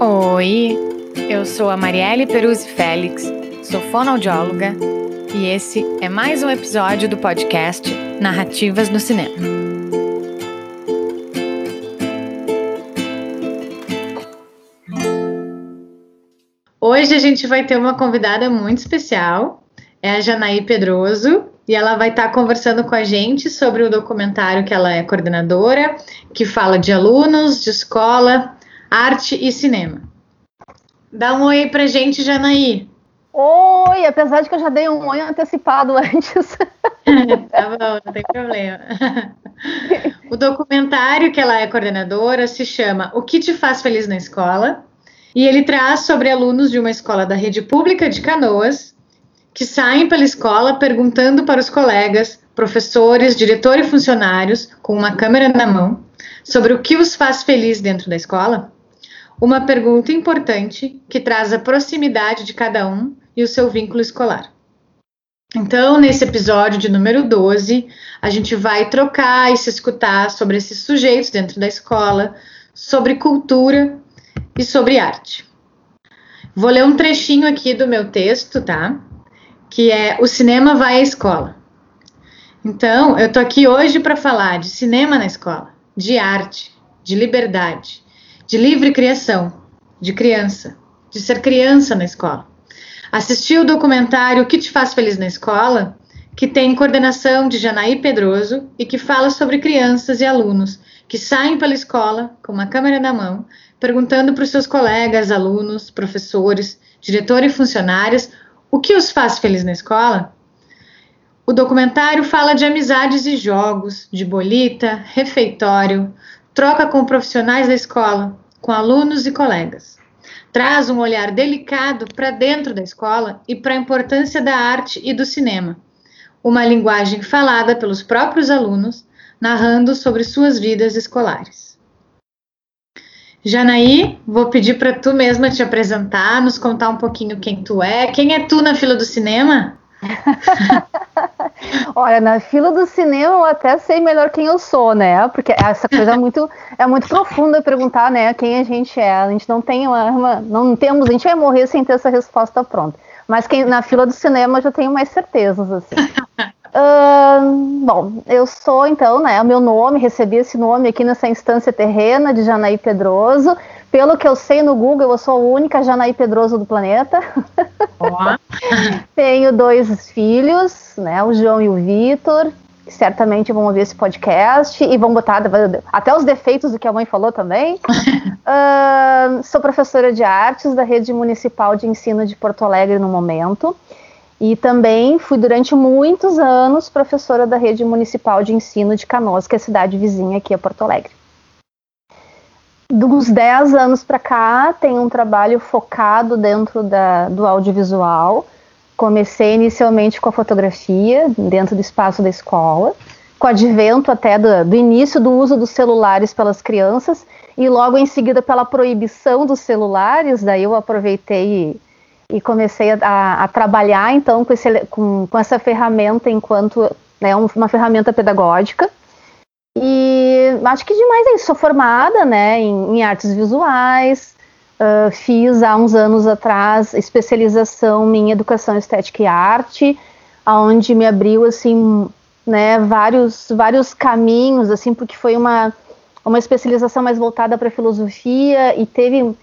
Oi, eu sou a Marielle Peruzzi Félix, sou fonoaudióloga e esse é mais um episódio do podcast Narrativas no Cinema. Hoje a gente vai ter uma convidada muito especial, é a Janaí Pedroso, e ela vai estar conversando com a gente sobre o documentário que ela é coordenadora, que fala de alunos, de escola, arte e cinema. Dá um oi pra gente, Janaí. Oi, apesar de que eu já dei um oi antecipado antes. tá bom, não tem problema. o documentário que ela é coordenadora se chama O que te faz feliz na escola? E ele traz sobre alunos de uma escola da rede pública de Canoas que saem pela escola perguntando para os colegas, professores, diretor e funcionários, com uma câmera na mão, sobre o que os faz feliz dentro da escola? Uma pergunta importante que traz a proximidade de cada um e o seu vínculo escolar. Então, nesse episódio de número 12, a gente vai trocar e se escutar sobre esses sujeitos dentro da escola, sobre cultura e sobre arte. Vou ler um trechinho aqui do meu texto, tá? Que é O cinema vai à escola. Então, eu tô aqui hoje para falar de cinema na escola, de arte, de liberdade, de livre criação, de criança, de ser criança na escola. Assisti o documentário O que te faz feliz na escola, que tem coordenação de Janaí Pedroso e que fala sobre crianças e alunos que saem pela escola com uma câmera na mão, perguntando para os seus colegas, alunos, professores, diretor e funcionários o que os faz feliz na escola. O documentário fala de amizades e jogos, de bolita, refeitório, troca com profissionais da escola, com alunos e colegas. Traz um olhar delicado para dentro da escola e para a importância da arte e do cinema. Uma linguagem falada pelos próprios alunos, narrando sobre suas vidas escolares. Janaí, vou pedir para tu mesma te apresentar, nos contar um pouquinho quem tu é. Quem é tu na fila do cinema? Olha, na fila do cinema eu até sei melhor quem eu sou, né? Porque essa coisa é muito, é muito profunda perguntar, né, quem a gente é. A gente não tem uma, uma, não temos, a gente vai morrer sem ter essa resposta pronta. Mas quem na fila do cinema eu já tenho mais certezas, assim. Uh, bom, eu sou então, né? O meu nome, recebi esse nome aqui nessa instância terrena de Janaí Pedroso. Pelo que eu sei no Google, eu sou a única Janaí Pedroso do planeta. Tenho dois filhos, né? O João e o Vitor. Certamente vão ouvir esse podcast e vão botar até os defeitos do que a mãe falou também. uh, sou professora de artes da Rede Municipal de Ensino de Porto Alegre no momento. E também fui durante muitos anos professora da Rede Municipal de Ensino de Canoas, que é a cidade vizinha aqui a Porto Alegre de uns 10 anos para cá, tem um trabalho focado dentro da, do audiovisual. Comecei inicialmente com a fotografia, dentro do espaço da escola, com o advento até do, do início do uso dos celulares pelas crianças, e logo em seguida pela proibição dos celulares, daí eu aproveitei e, e comecei a, a, trabalhar então com, esse, com, com essa ferramenta enquanto né, uma ferramenta pedagógica. E acho que demais é isso. Sou formada né, em, em artes visuais, uh, fiz há uns anos atrás especialização em educação estética e arte, onde me abriu assim, né, vários, vários caminhos, assim, porque foi uma, uma especialização mais voltada para filosofia e teve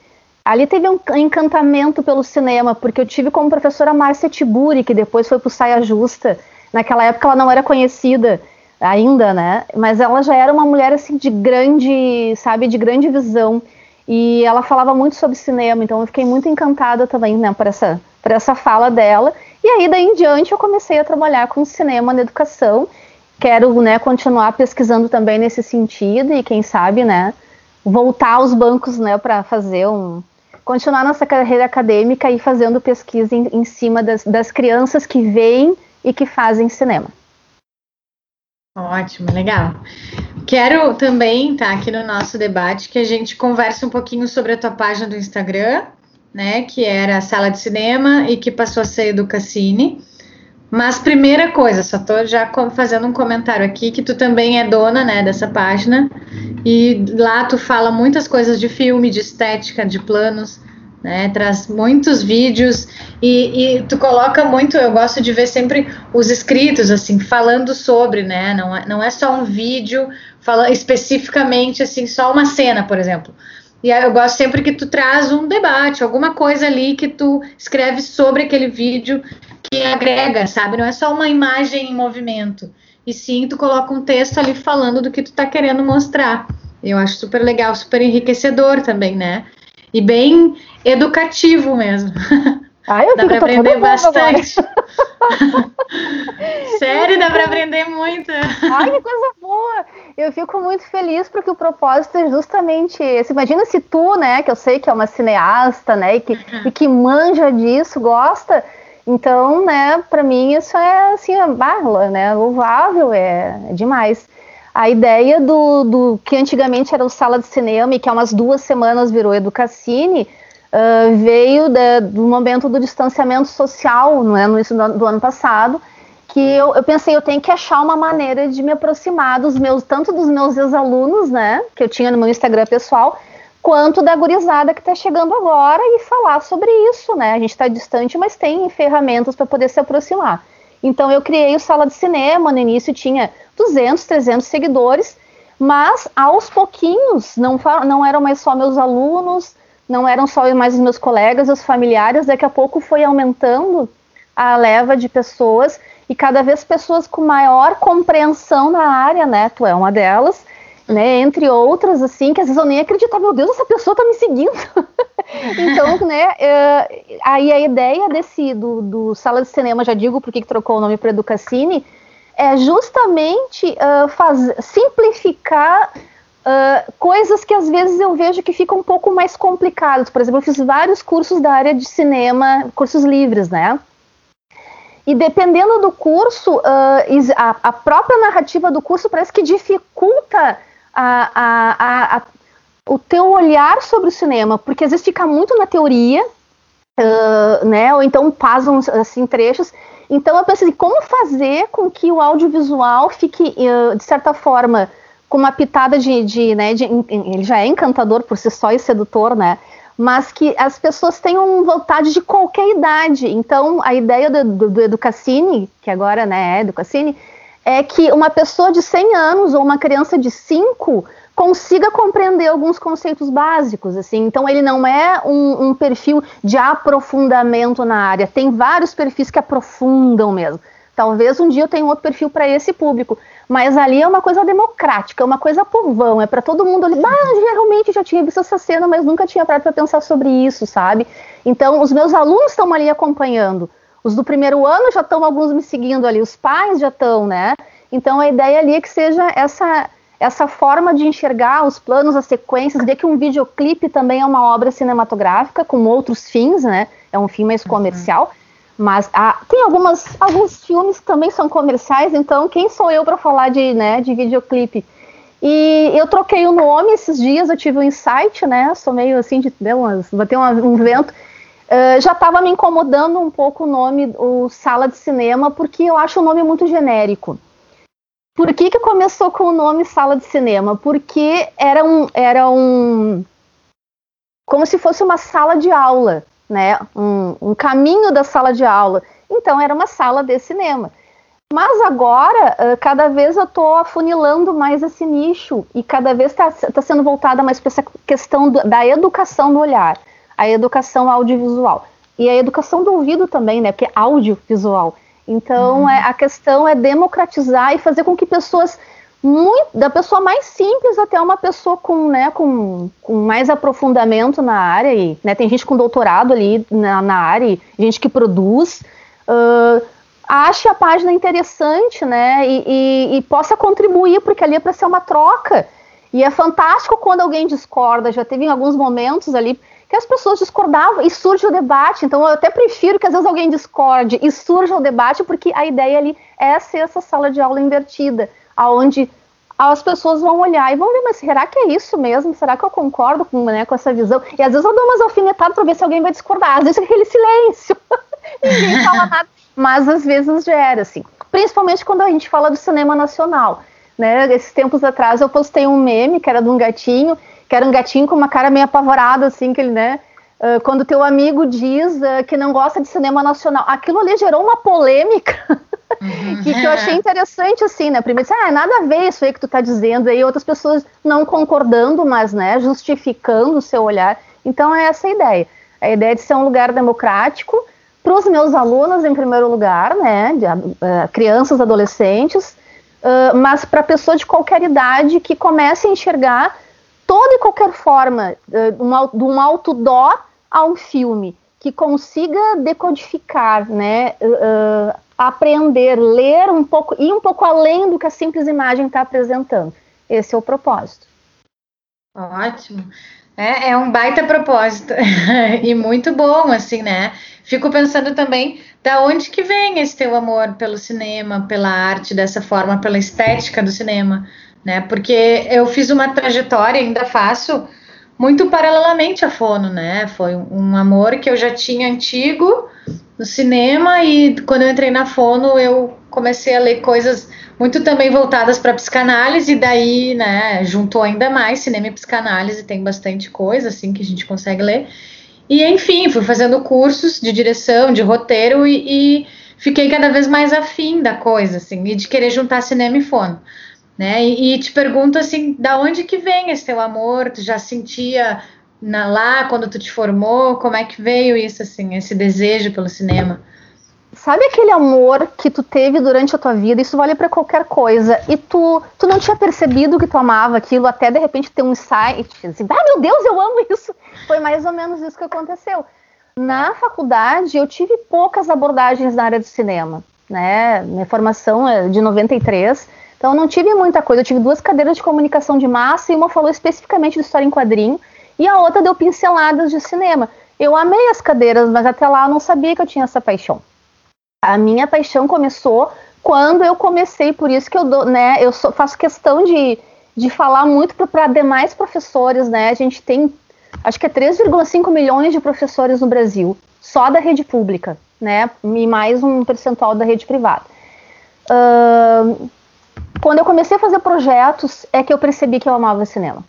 ali teve um encantamento pelo cinema, porque eu tive como professora Márcia Tiburi, que depois foi para o Saia Justa. Naquela época ela não era conhecida ainda, né? Mas ela já era uma mulher assim de grande, sabe, de grande visão. E ela falava muito sobre cinema, então eu fiquei muito encantada também, né, por essa, por essa fala dela. E aí daí em diante eu comecei a trabalhar com cinema na educação. Quero, né, continuar pesquisando também nesse sentido e quem sabe, né, voltar aos bancos, né, para fazer um continuar nossa carreira acadêmica e fazendo pesquisa em, em cima das, das crianças que veem e que fazem cinema. Ótimo, legal. Quero também estar tá, aqui no nosso debate que a gente converse um pouquinho sobre a tua página do Instagram, né, que era a Sala de Cinema e que passou a ser Educacine, Mas primeira coisa, só tô já fazendo um comentário aqui que tu também é dona, né, dessa página e lá tu fala muitas coisas de filme, de estética, de planos, né? Traz muitos vídeos e, e, tu coloca muito. Eu gosto de ver sempre os escritos assim falando sobre, né? Não é, não é só um vídeo fala especificamente assim só uma cena, por exemplo. E eu gosto sempre que tu traz um debate, alguma coisa ali que tu escreve sobre aquele vídeo que agrega, sabe? Não é só uma imagem em movimento. E sim, tu coloca um texto ali falando do que tu tá querendo mostrar. Eu acho super legal, super enriquecedor também, né? E bem educativo mesmo. Ah, eu dá para aprender bastante. Sério, dá para aprender muito. Ai, que coisa boa! Eu fico muito feliz porque o propósito é justamente esse. Imagina se tu, né, que eu sei que é uma cineasta, né, e que, uhum. e que manja disso, gosta. Então, né, para mim isso é assim, barla, né, louvável, é, é demais. A ideia do, do, que antigamente era o sala de cinema e que há umas duas semanas virou Educacine uh, veio da, do momento do distanciamento social, não é, no início do, do ano passado, que eu, eu, pensei, eu tenho que achar uma maneira de me aproximar dos meus, tanto dos meus ex-alunos, né, que eu tinha no meu Instagram pessoal, quanto da gurizada que está chegando agora e falar sobre isso, né? A gente está distante, mas tem ferramentas para poder se aproximar. Então eu criei o Sala de Cinema, no início tinha 200, 300 seguidores, mas aos pouquinhos, não, não eram mais só meus alunos, não eram só mais os meus colegas, os familiares, daqui a pouco foi aumentando a leva de pessoas e cada vez pessoas com maior compreensão na área, né? Tu é uma delas, né? Entre outras, assim, que às vezes eu nem acreditava, meu Deus, essa pessoa tá me seguindo. então, né? É, aí a ideia desse do, do sala de cinema, já digo porque que trocou o nome para Educacine, é justamente uh, faz, simplificar uh, coisas que às vezes eu vejo que ficam um pouco mais complicadas. Por exemplo, eu fiz vários cursos da área de cinema, cursos livres, né? E dependendo do curso, uh, a, a, própria narrativa do curso parece que dificulta a, a, o teu olhar sobre o cinema, porque às vezes fica muito na teoria, uh, né? Ou então passam assim trechos então eu pensei, como fazer com que o audiovisual fique, eh, de certa forma, com uma pitada de, de, né, de, ele já é encantador por si só e sedutor, né? Mas que as pessoas tenham vontade de qualquer idade. Então, a ideia do, do, do Educacine, que agora né, é Educacine, é que uma pessoa de 100 anos ou uma criança de 5 consiga compreender alguns conceitos básicos, assim. Então ele não é um, um, perfil de aprofundamento na área. Tem vários perfis que aprofundam mesmo. Talvez um dia eu tenha outro perfil para esse público, mas ali é uma coisa democrática, é uma coisa povão, é para todo mundo ali. Ah, geralmente já tinha visto essa cena, mas nunca tinha parado para pensar sobre isso, sabe? Então os meus alunos estão ali acompanhando. Os do primeiro ano já estão alguns me seguindo ali, os pais já estão, né? Então a ideia ali é que seja essa essa forma de enxergar os planos, as sequências, ver que um videoclipe também é uma obra cinematográfica com outros fins, né? É um fim mais uhum. comercial. Uhum. Mas ah, tem algumas, alguns filmes que também são comerciais, então quem sou eu para falar de, né, de videoclipe? E eu troquei o nome esses dias, eu tive um insight, né? Sou meio assim de deu umas, ter um vento. Uh, já estava me incomodando um pouco o nome, o sala de cinema, porque eu acho o nome muito genérico. Por que, que começou com o nome sala de cinema? Porque era um, era um como se fosse uma sala de aula, né? Um, um caminho da sala de aula. Então era uma sala de cinema. Mas agora, cada vez eu estou afunilando mais esse nicho e cada vez está tá sendo voltada mais para essa questão do, da educação do olhar, a educação audiovisual e a educação do ouvido também, né? Porque é audiovisual. Então, uhum. é, a questão é democratizar e fazer com que pessoas muito, da pessoa mais simples até uma pessoa com, né, com, com mais aprofundamento na área, e né, tem gente com doutorado ali na, na área, gente que produz, uh, ache a página interessante, né, e, e, e possa contribuir, porque ali é para ser uma troca. E é fantástico quando alguém discorda, já teve em alguns momentos ali, que as pessoas discordavam e surge o debate. Então eu até prefiro que às vezes alguém discorde e surja o debate, porque a ideia ali é ser essa sala de aula invertida, aonde as pessoas vão olhar e vão ver, mas será que é isso mesmo? Será que eu concordo com, né, com essa visão? E às vezes eu dou umas alfinetadas para ver se alguém vai discordar, às vezes é aquele silêncio, ninguém fala nada. mas às vezes gera, assim. Principalmente quando a gente fala do cinema nacional. Né? Esses tempos atrás eu postei um meme que era de um gatinho, que era um gatinho com uma cara meio apavorada, assim, que ele, né? Uh, quando teu amigo diz uh, que não gosta de cinema nacional, aquilo ali gerou uma polêmica uhum. que, que, eu achei interessante, assim, né? Primeiro, ah, nada a ver isso aí que tu tá dizendo, aí outras pessoas não concordando, mas, né, justificando o seu olhar. Então é essa a ideia. A ideia de ser um lugar democrático para os meus alunos, em primeiro lugar, né, de, uh, crianças, adolescentes, mas para pessoas de qualquer idade que comece a enxergar toda e qualquer forma, uh, de um outdoor a um filme, que consiga decodificar, né, uh, aprender, ler um pouco, ir um pouco além do que a simples imagem está apresentando. Esse é o propósito. Ótimo. É, é um baita propósito e muito bom, assim, né? Fico pensando também da onde que vem esse teu amor pelo cinema, pela arte dessa forma, pela estética do cinema né? Porque eu fiz uma trajetória, ainda faço muito paralelamente à Fono, né? Foi um amor que eu já tinha antigo no cinema e quando eu entrei na Fono eu comecei a ler coisas muito também voltadas para psicanálise e daí, né, juntou ainda mais cinema e psicanálise, tem bastante coisa assim que a gente consegue ler. E enfim, fui fazendo cursos de direção, de roteiro e, e fiquei cada vez mais afim da coisa, assim, e de querer juntar cinema e fono né? E, e, te pergunto assim, da onde que vem esse teu amor? Tu já sentia na, lá quando tu te formou? Como é que veio isso assim, esse desejo pelo cinema? Sabe aquele amor que tu teve durante a tua vida? Isso vale para qualquer coisa. E tu, tu não tinha percebido que tu amava aquilo até de repente ter um insight, assim, ah, meu Deus, eu amo isso. Foi mais ou menos isso que aconteceu. Na faculdade, eu tive poucas abordagens na área do cinema, né? Minha formação é de 93 então não tive muita coisa. Eu tive duas cadeiras de comunicação de massa e uma falou especificamente de história em quadrinho e a outra deu pinceladas de cinema. Eu amei as cadeiras, mas até lá eu não sabia que eu tinha essa paixão. A minha paixão começou quando eu comecei, por isso que eu dou, né, eu sou, faço questão de, de falar muito para demais professores, né? A gente tem acho que é 3,5 milhões de professores no Brasil, só da rede pública, né? E mais um percentual da rede privada. Uh, quando eu comecei a fazer projetos, é que eu percebi que eu amava cinema.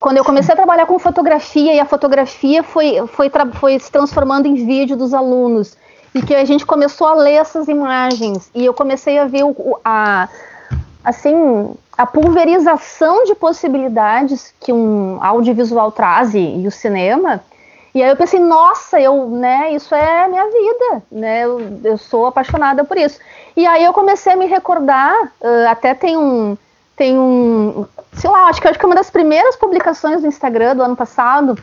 Quando eu comecei a trabalhar com fotografia e a fotografia foi, foi, foi se transformando em vídeo dos alunos e que a gente começou a ler essas imagens e eu comecei a ver o, a assim a pulverização de possibilidades que um audiovisual traz e, o cinema e aí eu pensei, nossa, eu, né, isso é minha vida, né, eu, eu sou apaixonada por isso. E aí eu comecei a me recordar, uh, até tem um, tem um, sei lá, acho que, acho que é uma das primeiras publicações do Instagram do ano passado,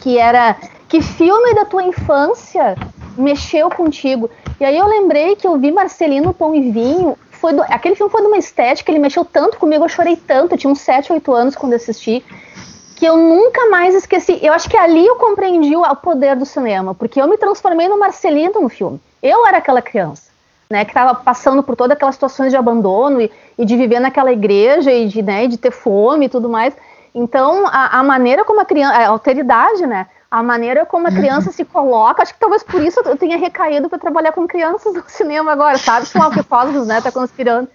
que era, que filme da tua infância mexeu contigo? E aí eu lembrei que eu vi Marcelino Pão e Vinho, foi do, aquele filme foi de uma estética, ele mexeu tanto comigo, eu chorei tanto, eu tinha uns 7, 8 anos quando assisti, que eu nunca mais esqueci. Eu acho que ali eu compreendi o poder do cinema, porque eu me transformei no Marcelino no filme. Eu era aquela criança, né, que estava passando por todas aquelas situações de abandono e, e, de viver naquela igreja e de, né, de ter fome e tudo mais. Então, a, a maneira como a criança, a alteridade, né, a maneira como a uhum. criança se coloca, acho que talvez por isso eu tenha recaído para trabalhar com crianças no cinema agora, sabe? São alquipólogos, né, tá conspirando.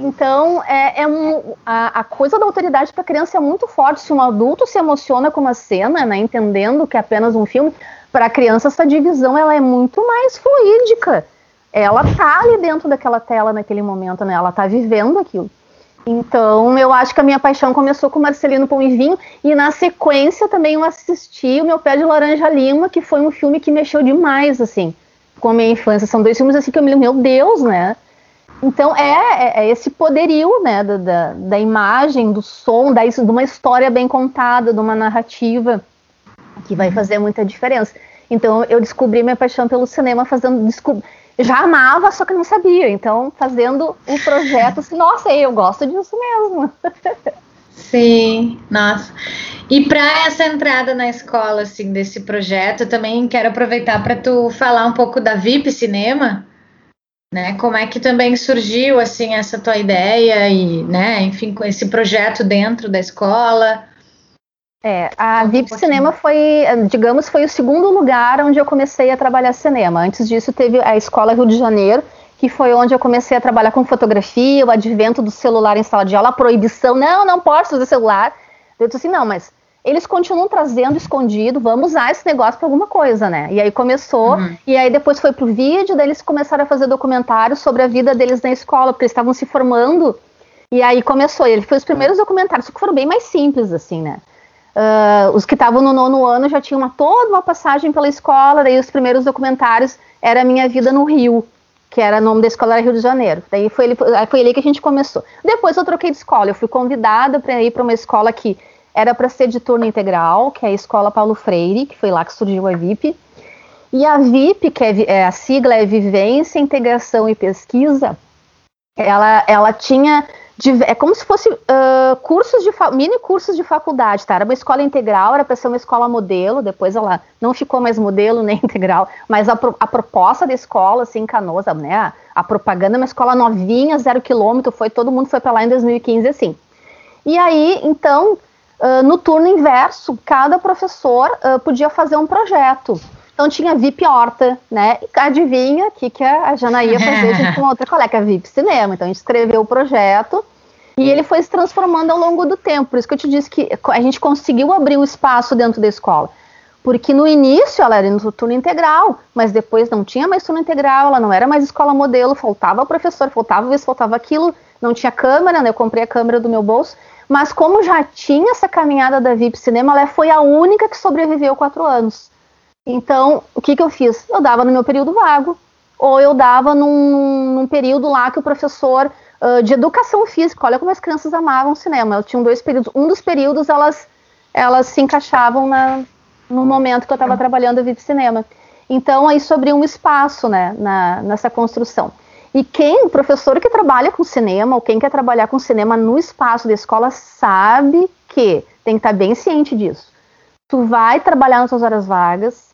Então, é, é um, a, a, coisa da autoridade para criança é muito forte. Se um adulto se emociona com uma cena, né, entendendo que é apenas um filme, para a criança essa divisão ela é muito mais fluídica. Ela tá ali dentro daquela tela naquele momento, né? Ela tá vivendo aquilo. Então, eu acho que a minha paixão começou com Marcelino Pão e Vinho, e na sequência também eu assisti O Meu Pé de Laranja Lima, que foi um filme que mexeu demais, assim, com a minha infância. São dois filmes assim que eu me lembro, meu Deus, né? Então é, é, é, esse poderio né, da, da, da, imagem, do som, da, de uma história bem contada, de uma narrativa que vai fazer muita diferença. Então eu descobri minha paixão pelo cinema fazendo. Já amava, só que não sabia. Então, fazendo o projeto, assim, nossa, eu gosto disso mesmo. Sim, nossa. E para essa entrada na escola, assim, desse projeto, também quero aproveitar para tu falar um pouco da VIP Cinema né? Como é que também surgiu assim essa tua ideia e, né, enfim, com esse projeto dentro da escola? É, a VIP Cinema foi, digamos, foi o segundo lugar onde eu comecei a trabalhar cinema. Antes disso, teve a Escola Rio de Janeiro, que foi onde eu comecei a trabalhar com fotografia, o advento do celular em sala de aula, a proibição, não, não pode fazer celular. Eu disse assim, não, mas eles continuam trazendo escondido, vamos usar esse negócio para alguma coisa, né? E aí começou, uhum. e aí depois foi pro vídeo, daí eles começaram a fazer documentários sobre a vida deles na escola, porque eles estavam se formando, e aí começou, ele foi os primeiros documentários, que foram bem mais simples, assim, né? Uh, os que estavam no nono ano já tinham uma, toda uma passagem pela escola, daí os primeiros documentários era a minha vida no Rio, que era o nome da escola era Rio de Janeiro. Daí foi, ele, foi ali que a gente começou. Depois eu troquei de escola, eu fui convidada para ir para uma escola que era para ser de turno integral, que é a Escola Paulo Freire, que foi lá que surgiu a VIP. E a VIP, que é, é a sigla é Vivência, Integração e Pesquisa, ela, ela tinha é como se fosse uh, cursos de mini cursos de faculdade, tá? Era uma escola integral, era para ser uma escola modelo, depois ela não ficou mais modelo nem integral, mas a, pro, a proposta da escola, assim, em Canoas, né? A, a propaganda é uma escola novinha, zero quilômetro, foi, todo mundo foi para lá em 2015, assim. E aí, então, uh, no turno inverso, cada professor uh, podia fazer um projeto. Então tinha VIP Horta, né? E adivinha o que, que a Jana ia fazer junto com outra colega, VIP Cinema. Então a gente escreveu o projeto e ele foi se transformando ao longo do tempo. Por isso que eu te disse que a gente conseguiu abrir um espaço dentro da escola. Porque no início ela era no turno integral, mas depois não tinha mais turno integral, ela não era mais escola modelo, faltava professor, faltava isso, faltava aquilo, não tinha câmera, né? Eu comprei a câmera do meu bolso. Mas como já tinha essa caminhada da VIP Cinema, ela foi a única que sobreviveu quatro anos. Então, o que, que eu fiz? Eu dava no meu período vago, ou eu dava num, num período lá que o professor uh, de educação física, olha como as crianças amavam cinema, elas tinham dois períodos, um dos períodos elas, elas se encaixavam na, no momento que eu estava trabalhando a de cinema. Então, aí sobre um espaço né, na, nessa construção. E quem, o professor que trabalha com cinema, ou quem quer trabalhar com cinema no espaço da escola, sabe que tem que estar bem ciente disso. Tu vai trabalhar nas suas horas vagas,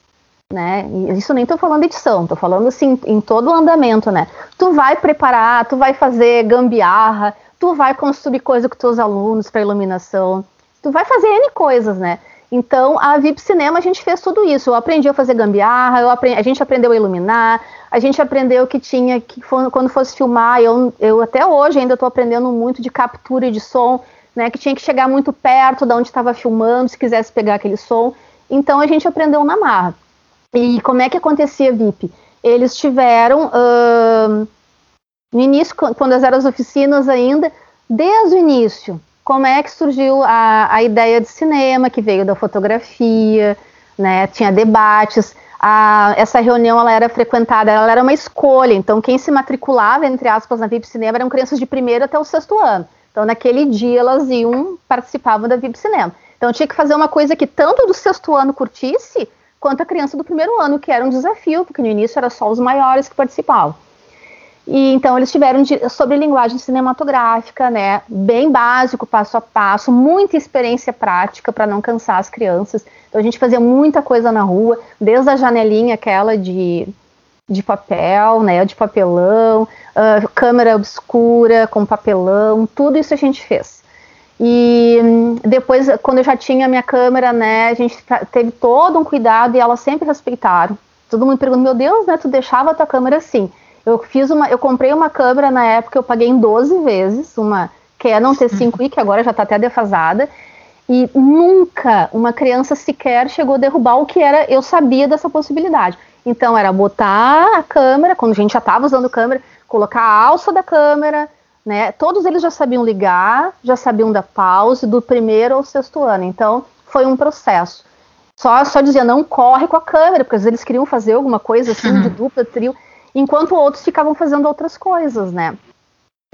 né? Isso nem estou falando edição, estou falando assim em todo o andamento, né? Tu vai preparar, tu vai fazer gambiarra, tu vai construir coisa com teus alunos para iluminação, tu vai fazer N coisas, né? Então, a VIP Cinema, a gente fez tudo isso. Eu aprendi a fazer gambiarra, aprendi, a gente aprendeu a iluminar, a gente aprendeu que tinha, que quando fosse filmar, eu, eu até hoje ainda estou aprendendo muito de captura de som, né, que tinha que chegar muito perto de onde estava filmando, se quisesse pegar aquele som. Então, a gente aprendeu na marra. E como é que acontecia a VIP? Eles tiveram, uh, no início, quando eram as oficinas ainda, desde o início, como é que surgiu a, a ideia de cinema, que veio da fotografia, né, tinha debates, a, essa reunião ela era frequentada, ela era uma escolha, então quem se matriculava, entre aspas, na VIP Cinema eram crianças de primeiro até o sexto ano. Então naquele dia elas iam, participavam da VIP Cinema. Então tinha que fazer uma coisa que tanto do sexto ano curtisse, quanto a criança do primeiro ano, que era um desafio, porque no início era só os maiores que participavam. E então eles tiveram de, sobre linguagem cinematográfica, né, bem básico, passo a passo, muita experiência prática para não cansar as crianças. Então a gente fazia muita coisa na rua, desde a janelinha aquela de, de papel, né, de papelão, uh, câmera obscura com papelão, tudo isso a gente fez. E depois, quando eu já tinha a minha câmera, né, a gente teve todo um cuidado e elas sempre respeitaram. Todo mundo pergunta, meu Deus, né, tu deixava a tua câmera assim. Eu fiz uma, eu comprei uma câmera na época, eu paguei em 12 vezes, uma Canon T5i, que agora já está até defasada, e nunca uma criança sequer chegou a derrubar o que era, eu sabia dessa possibilidade. Então era botar a câmera, quando a gente já estava usando câmera, colocar a alça da câmera, né? Todos eles já sabiam ligar, já sabiam da pause do primeiro ao sexto ano. Então, foi um processo. Só, só dizia, não corre com a câmera, porque às vezes eles queriam fazer alguma coisa assim, uhum. de dupla, trio, enquanto outros ficavam fazendo outras coisas, né?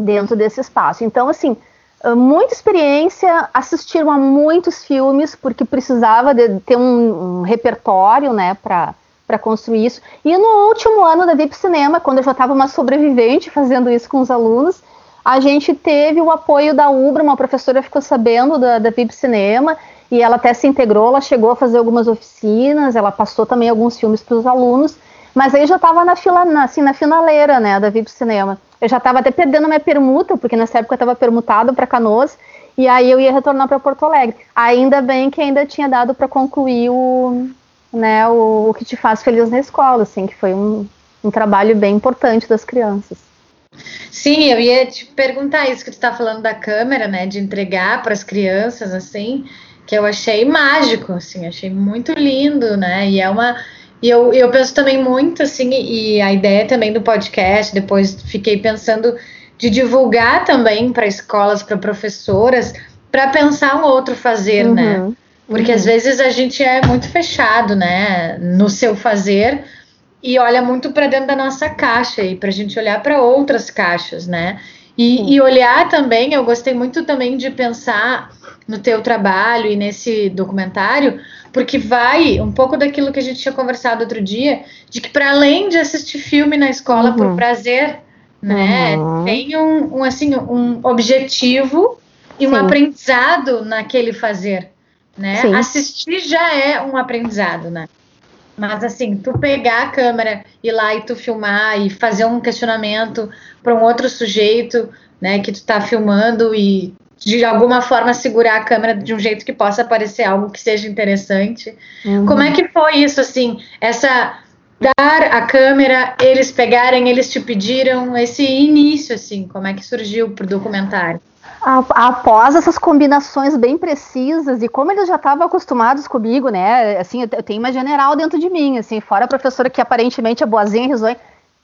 Dentro desse espaço. Então, assim, ah, muita experiência, assistiram a muitos filmes, porque precisava de ter um, um repertório, né, para para construir isso. E no último ano da VIP Cinema, quando eu já estava uma sobrevivente fazendo isso com os alunos, a gente teve o apoio da Ubra, uma professora ficou sabendo da, da VIP Cinema, e ela até se integrou, ela chegou a fazer algumas oficinas, ela passou também alguns filmes para os alunos, Mas aí eu já estava na fila, assim, na finaleira, né, da VIP Cinema. Eu já estava até perdendo minha permuta, porque nessa época eu estava permutado para Canoas, e aí eu ia retornar para Porto Alegre. Ainda bem que ainda tinha dado para concluir o, né, o, o, que te faz feliz na escola, assim, que foi um, um trabalho bem importante das crianças. Sim, eu ia te perguntar isso que tu está falando da câmera, né, de entregar para as crianças, assim, que eu achei mágico, assim, achei muito lindo, né, e é uma e eu, eu penso também muito, assim, e a ideia também do podcast, depois fiquei pensando de divulgar também para escolas, para professoras, para pensar um outro fazer, né? uhum, né? Porque uhum. às vezes a gente é muito fechado, né, no seu fazer e olha muito para dentro da nossa caixa e para a gente olhar para outras caixas, né? E, e, olhar também, eu gostei muito também de pensar no teu trabalho e nesse documentário, porque vai um pouco daquilo que a gente tinha conversado outro dia, de que para além de assistir filme na escola uhum. por prazer, né? Uhum. Tem um, um, assim, um objetivo e Sim. um aprendizado naquele fazer, né? Sim. Assistir já é um aprendizado, né? Mas assim, tu pegar a câmera, ir lá e tu filmar e fazer um questionamento para um outro sujeito, né, que tu tá filmando e de alguma forma segurar a câmera de um jeito que possa parecer algo que seja interessante. Uhum. Como é que foi isso assim? Essa dar a câmera, eles pegarem, eles te pediram esse início, assim, como é que surgiu pro documentário? Após essas combinações bem precisas e como eles já estavam acostumados comigo, né? Assim, eu tenho uma general dentro de mim, assim, fora a professora que aparentemente é boazinha e risonha,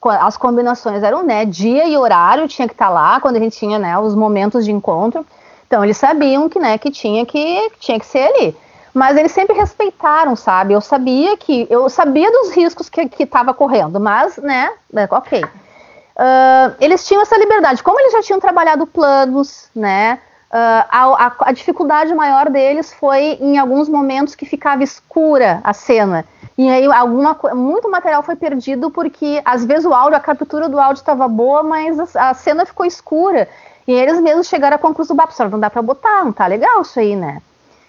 as combinações eram, né, dia e horário tinha que estar tá lá quando a gente tinha, né, os momentos de encontro. Então eles sabiam que, né, que tinha que tinha que ser ali mas eles sempre respeitaram, sabe? Eu sabia que eu sabia dos riscos que estava correndo, mas, né, ok. Uh, eles tinham essa liberdade, como eles já tinham trabalhado planos, né? Uh, a, a, a, dificuldade maior deles foi em alguns momentos que ficava escura a cena. E aí alguma, muito material foi perdido porque às vezes o áudio, a captura do áudio estava boa, mas a, a, cena ficou escura. E eles mesmos chegaram à conclusão, não dá para botar, não tá legal isso aí, né?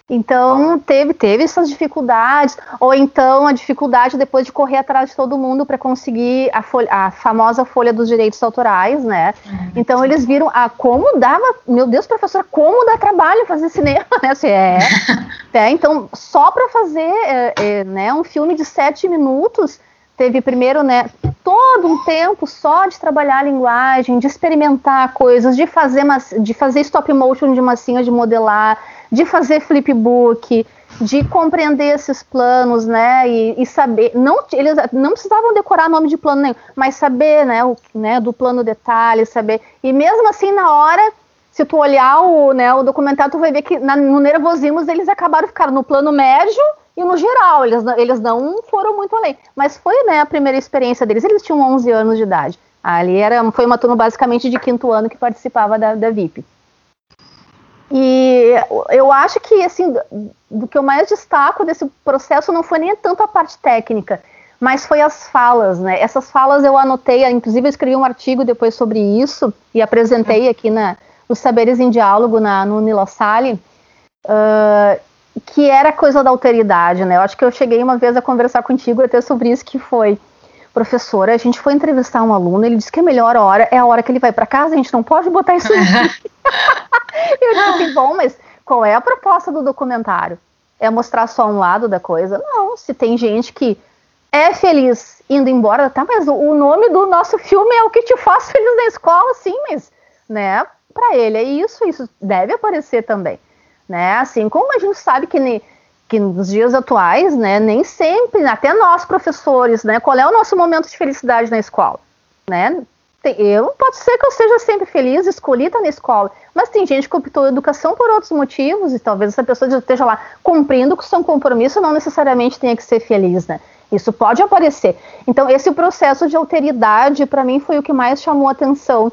Então teve, teve essas dificuldades, ou então a dificuldade depois de correr atrás de todo mundo para conseguir a, folha, a, famosa folha dos direitos autorais, né? Uhum. Então eles viram a como dava, meu Deus, professora, como dá trabalho fazer cinema, né? Assim, é, é, então só para fazer é, é, né, um filme de sete minutos teve primeiro, né, todo um tempo só de trabalhar a linguagem, de experimentar coisas, de fazer, de fazer stop motion de massinha, de modelar de fazer flipbook, de compreender esses planos, né, e, e, saber, não, eles não precisavam decorar nome de plano nenhum, mas saber, né, o, né, do plano detalhe, saber, e mesmo assim, na hora, se tu olhar o, né, o documentário, tu vai ver que na, no Nervosimos eles acabaram ficando no plano médio e no geral, eles, eles não foram muito além, mas foi, né, a primeira experiência deles, eles tinham 11 anos de idade, ali era, foi uma turma basicamente de quinto ano que participava da, da VIP. E eu acho que, assim, do que eu mais destaco desse processo não foi nem tanto a parte técnica, mas foi as falas, né? Essas falas eu anotei, inclusive eu escrevi um artigo depois sobre isso e apresentei aqui na, nos Saberes em Diálogo na, no Nila Sali, uh, que era coisa da alteridade, né? Eu acho que eu cheguei uma vez a conversar contigo até sobre isso, que foi, professora, a gente foi entrevistar um aluno, ele disse que a melhor hora é a hora que ele vai para casa, a gente não pode botar isso aqui. eu disse assim, bom, mas qual é a proposta do documentário? É mostrar só um lado da coisa? Não, se tem gente que é feliz indo embora, tá, mas o nome do nosso filme é o que te faz feliz na escola, sim, mas, né, para ele é isso, isso deve aparecer também, né, assim como a gente sabe que, que nos dias atuais, né, nem sempre, até nós professores, né, qual é o nosso momento de felicidade na escola, né, eu pode ser que eu seja sempre feliz, escolhida na escola, mas tem gente que optou educação por outros motivos e talvez essa pessoa esteja lá cumprindo com seu compromisso, não necessariamente tenha que ser feliz, né? Isso pode aparecer. Então, esse processo de alteridade, para mim, foi o que mais chamou atenção.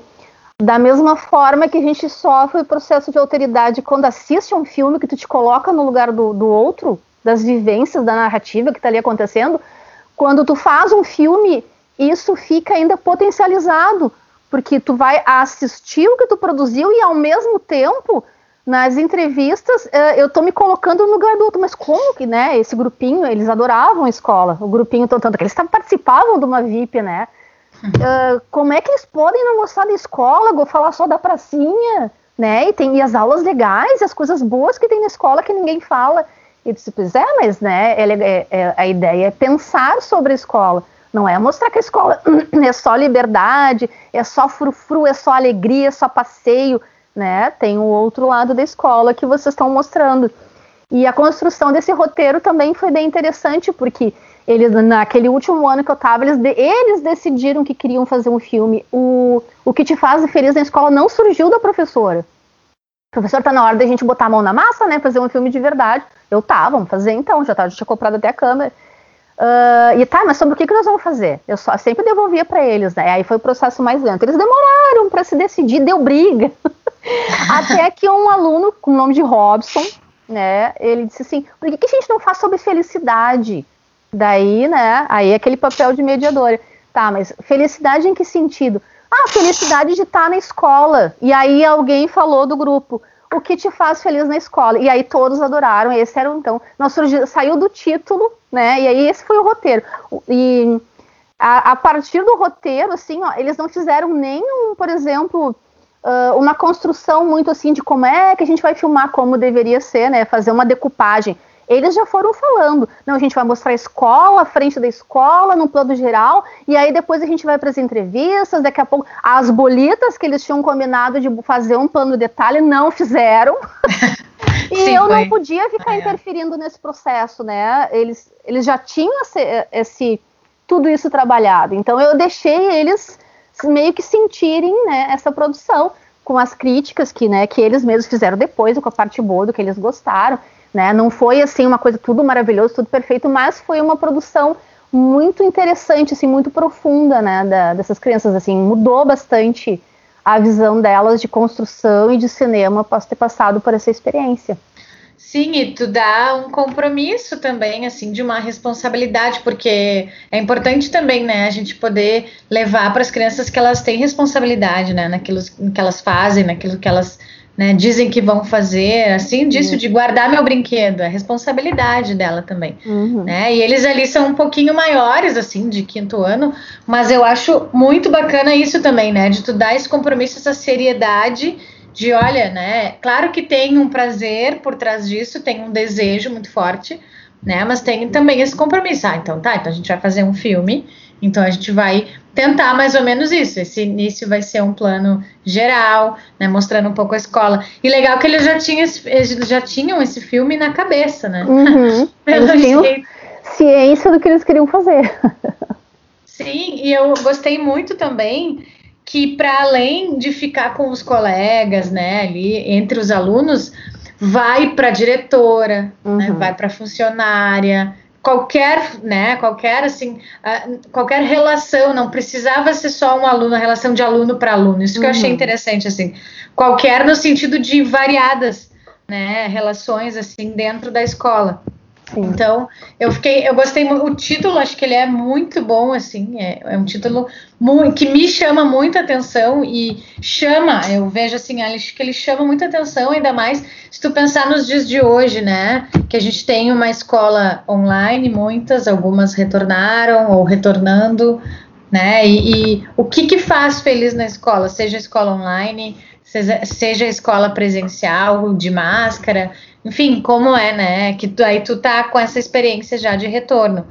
Da mesma forma que a gente sofre o processo de alteridade quando assiste um filme que tu te coloca no lugar do, do outro, das vivências da narrativa que está ali acontecendo, quando tu faz um filme isso fica ainda potencializado, porque tu vai assistir o que tu produziu e ao mesmo tempo nas entrevistas, uh, eu tô me colocando no lugar do outro, mas como que, né, esse grupinho, eles adoravam a escola, o grupinho, tanto que eles participavam de uma VIP, né, uh, como é que eles podem não gostar da escola, falar só da pracinha, né, e tem e as aulas legais, as coisas boas que tem na escola que ninguém fala, e disse, pois é, mas, né, é, é, é, a ideia é pensar sobre a escola, não é mostrar que a escola é só liberdade, é só frufru, é só alegria, é só passeio, né? Tem o outro lado da escola que vocês estão mostrando. E a construção desse roteiro também foi bem interessante, porque eles, naquele último ano que eu estava, eles, eles decidiram que queriam fazer um filme. O, o que te faz feliz na escola não surgiu da professora. O professor tá na hora da gente botar a mão na massa, né? Fazer um filme de verdade. Eu tá, vamos fazer então, já, tá, já tinha comprado até a câmera. Uh, e tá, mas sobre o que, que nós vamos fazer? Eu só sempre devolvia para eles, né? Aí foi o processo mais lento. Eles demoraram para se decidir, deu briga. Até que um aluno com o nome de Robson, né? Ele disse assim: por que, que a gente não faz sobre felicidade? Daí, né? Aí aquele papel de mediadora. Tá, mas felicidade em que sentido? Ah, felicidade de estar tá na escola. E aí alguém falou do grupo o que te faz feliz na escola. E aí todos adoraram, esse era então, nós surgiu, saiu do título, né? E aí esse foi o roteiro. E a, a partir do roteiro, assim, ó, eles não fizeram nenhum, por exemplo, uh, uma construção muito assim de como é que a gente vai filmar como deveria ser, né? Fazer uma decupagem eles já foram falando. Não, a gente vai mostrar a escola, a frente da escola, no plano geral, e aí depois a gente vai para as entrevistas, daqui a pouco as bolitas que eles tinham combinado de fazer um plano de detalhe não fizeram. e Sim, eu foi. não podia ficar é. interferindo nesse processo, né? Eles, eles já tinham esse, esse tudo isso trabalhado. Então eu deixei eles meio que sentirem né, essa produção com as críticas que, né, que eles mesmos fizeram depois, com a parte boa do que eles gostaram. Né? Não foi assim uma coisa tudo maravilhoso, tudo perfeito, mas foi uma produção muito interessante, assim, muito profunda, né, da, dessas crianças, assim, mudou bastante a visão delas de construção e de cinema após ter passado por essa experiência. Sim, e tu dá um compromisso também, assim, de uma responsabilidade, porque é importante também, né, a gente poder levar para as crianças que elas têm responsabilidade, né, naquilo que elas fazem, naquilo que elas né, dizem que vão fazer, assim, disso uhum. de guardar meu brinquedo, é responsabilidade dela também, uhum. né, e eles ali são um pouquinho maiores, assim, de quinto ano, mas eu acho muito bacana isso também, né, de tu dar esse compromisso, essa seriedade, de olha, né, claro que tem um prazer por trás disso, tem um desejo muito forte, né, mas tem também esse compromisso, ah, então tá, então a gente vai fazer um filme, então a gente vai tentar mais ou menos isso. Esse início vai ser um plano geral, né, mostrando um pouco a escola. E legal que eles já tinham, eles já tinham esse filme na cabeça, né? Uhum. eles tinham ciência do que eles queriam fazer. Sim, e eu gostei muito também que para além de ficar com os colegas, né, ali entre os alunos, vai para a diretora, né, uhum. né, vai para a funcionária, qualquer, né, qualquer assim, qualquer relação, não precisava ser só um aluno, a relação de aluno para aluno. Isso que eu achei uhum. interessante assim. Qualquer no sentido de variadas, né, relações assim dentro da escola. Sim. Então, eu fiquei, eu gostei. O título, acho que ele é muito bom, assim, é, é um título que me chama muita atenção e chama, eu vejo assim, acho que ele chama muita atenção, ainda mais se tu pensar nos dias de hoje, né? Que a gente tem uma escola online, muitas, algumas retornaram ou retornando, né? E, e o que que faz feliz na escola, seja escola online, seja, seja escola presencial, de máscara enfim, como é, né? Que tu, aí tu tá com essa experiência já de retorno,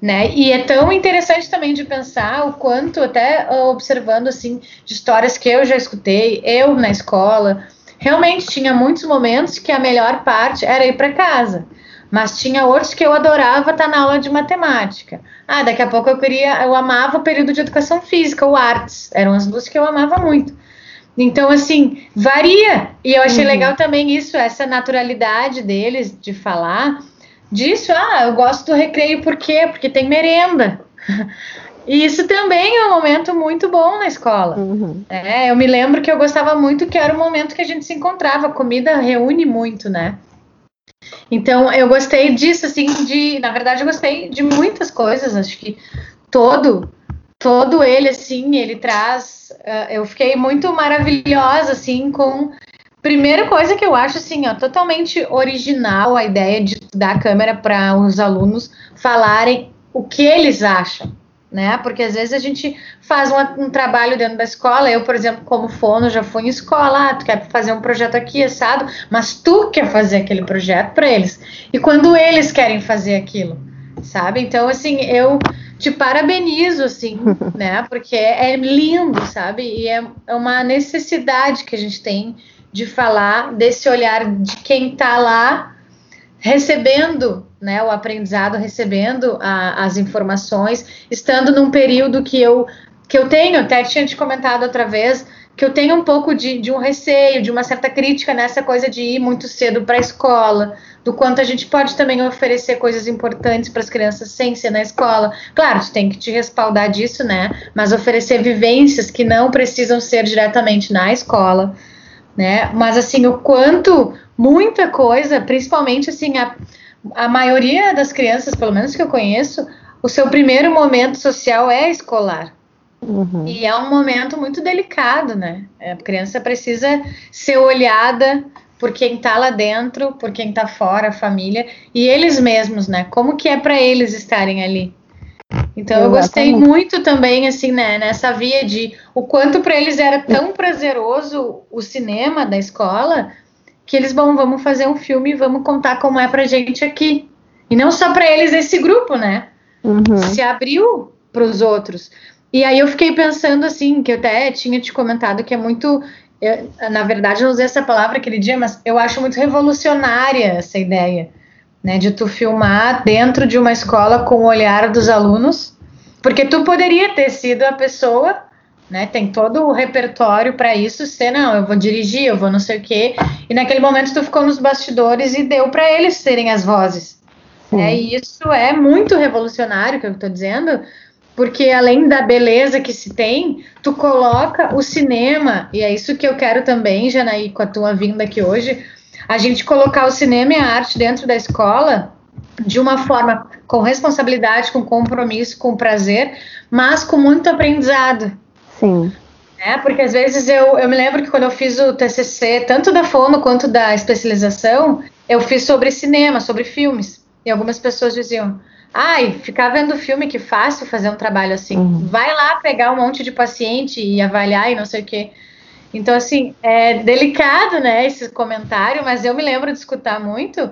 né? E é tão interessante também de pensar o quanto, até observando assim, de histórias que eu já escutei, eu na escola, realmente tinha muitos momentos que a melhor parte era ir para casa. Mas tinha outros que eu adorava estar na aula de matemática. Ah, daqui a pouco eu queria, eu amava o período de educação física, ou artes. Eram as duas que eu amava muito. Então, assim, varia. E eu achei uhum. legal também isso, essa naturalidade deles de falar disso. Ah, eu gosto do recreio por quê? Porque tem merenda. E isso também é um momento muito bom na escola. Uhum. É, eu me lembro que eu gostava muito que era o momento que a gente se encontrava. A comida reúne muito, né? Então, eu gostei disso, assim, de. Na verdade, eu gostei de muitas coisas. Acho que todo todo ele, assim, ele traz. Uh, eu fiquei muito maravilhosa, assim, com Primeira coisa que eu acho assim, ó, totalmente original a ideia de dar a câmera para os alunos falarem o que eles acham, né? Porque às vezes a gente faz um, um, trabalho dentro da escola. Eu, por exemplo, como fono, já fui em escola, ah, tu quer fazer um projeto aqui, assado, mas tu quer fazer aquele projeto para eles. E quando eles querem fazer aquilo, sabe? Então, assim, eu te parabenizo, assim, né? Porque é lindo, sabe? E é, é uma necessidade que a gente tem de falar desse olhar de quem está lá recebendo né, o aprendizado, recebendo a, as informações, estando num período que eu, que eu tenho, até tinha te comentado outra vez, que eu tenho um pouco de, de um receio, de uma certa crítica nessa coisa de ir muito cedo para a escola, do quanto a gente pode também oferecer coisas importantes para as crianças sem ser na escola. Claro, tu tem que te respaldar disso, né? Mas oferecer vivências que não precisam ser diretamente na escola né? Mas assim, o quanto muita coisa, principalmente assim, a, a maioria das crianças, pelo menos que eu conheço, o seu primeiro momento social é escolar. Uhum. E é um momento muito delicado, né? A criança precisa ser olhada por quem está lá dentro, por quem está fora, a família, e eles mesmos, né? Como que é para eles estarem ali? Então Exatamente. eu gostei muito também, assim, né, nessa via de o quanto para eles era tão prazeroso o cinema da escola, que eles vão, vamos fazer um filme e vamos contar como é pra gente aqui. E não só para eles esse grupo, né? Uhum. Se abriu para os outros. E aí eu fiquei pensando assim, que eu até tinha te comentado que é muito, eu, na verdade eu usei essa palavra aquele dia, mas eu acho muito revolucionária essa ideia né, de tu filmar dentro de uma escola com o olhar dos alunos, porque tu poderia ter sido a pessoa, né, tem todo o repertório para isso, ser não, eu vou dirigir, eu vou não sei o quê, e naquele momento tu ficou nos bastidores e deu para eles serem as vozes. Né, e isso é muito revolucionário, que eu estou dizendo, porque além da beleza que se tem, tu coloca o cinema, e é isso que eu quero também, Janaí, com a tua vinda aqui hoje, a gente colocar o cinema e a arte dentro da escola de uma forma com responsabilidade, com compromisso, com prazer, mas com muito aprendizado. Sim. É, porque às vezes eu, eu me lembro que quando eu fiz o TCC, tanto da fono quanto da especialização, eu fiz sobre cinema, sobre filmes. E algumas pessoas diziam: ai, ficar vendo filme, que fácil fazer um trabalho assim. Uhum. Vai lá pegar um monte de paciente e avaliar e não sei o quê. Então, assim, é delicado, né, esse comentário, mas eu me lembro de escutar muito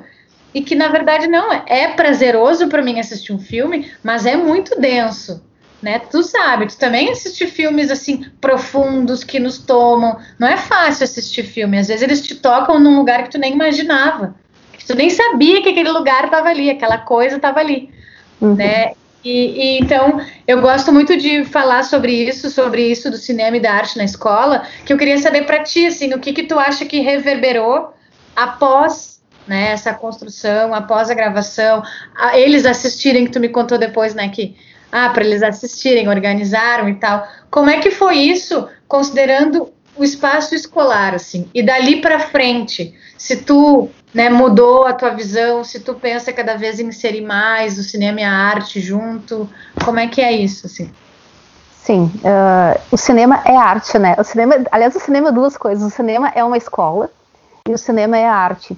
e que, na verdade, não, é prazeroso para mim assistir um filme, mas é muito denso, né? Tu sabe, tu também assiste filmes, assim, profundos, que nos tomam. Não é fácil assistir filme, às vezes eles te tocam num lugar que tu nem imaginava, que tu nem sabia que aquele lugar estava ali, aquela coisa estava ali, uhum. né? E, e, então eu gosto muito de falar sobre isso, sobre isso do cinema e da arte na escola, que eu queria saber para ti, assim, o que que tu acha que reverberou após né, essa construção, após a gravação, a, eles assistirem, que tu me contou depois, né, que ah, para eles assistirem, organizaram e tal. Como é que foi isso, considerando o espaço escolar, assim, e dali para frente, se tu né, mudou a tua visão, se tu pensa cada vez em inserir mais o cinema e a arte junto, como é que é isso, assim? Sim, uh, o cinema é arte, né? O cinema, aliás, o cinema é duas coisas. O cinema é uma escola e o cinema é arte.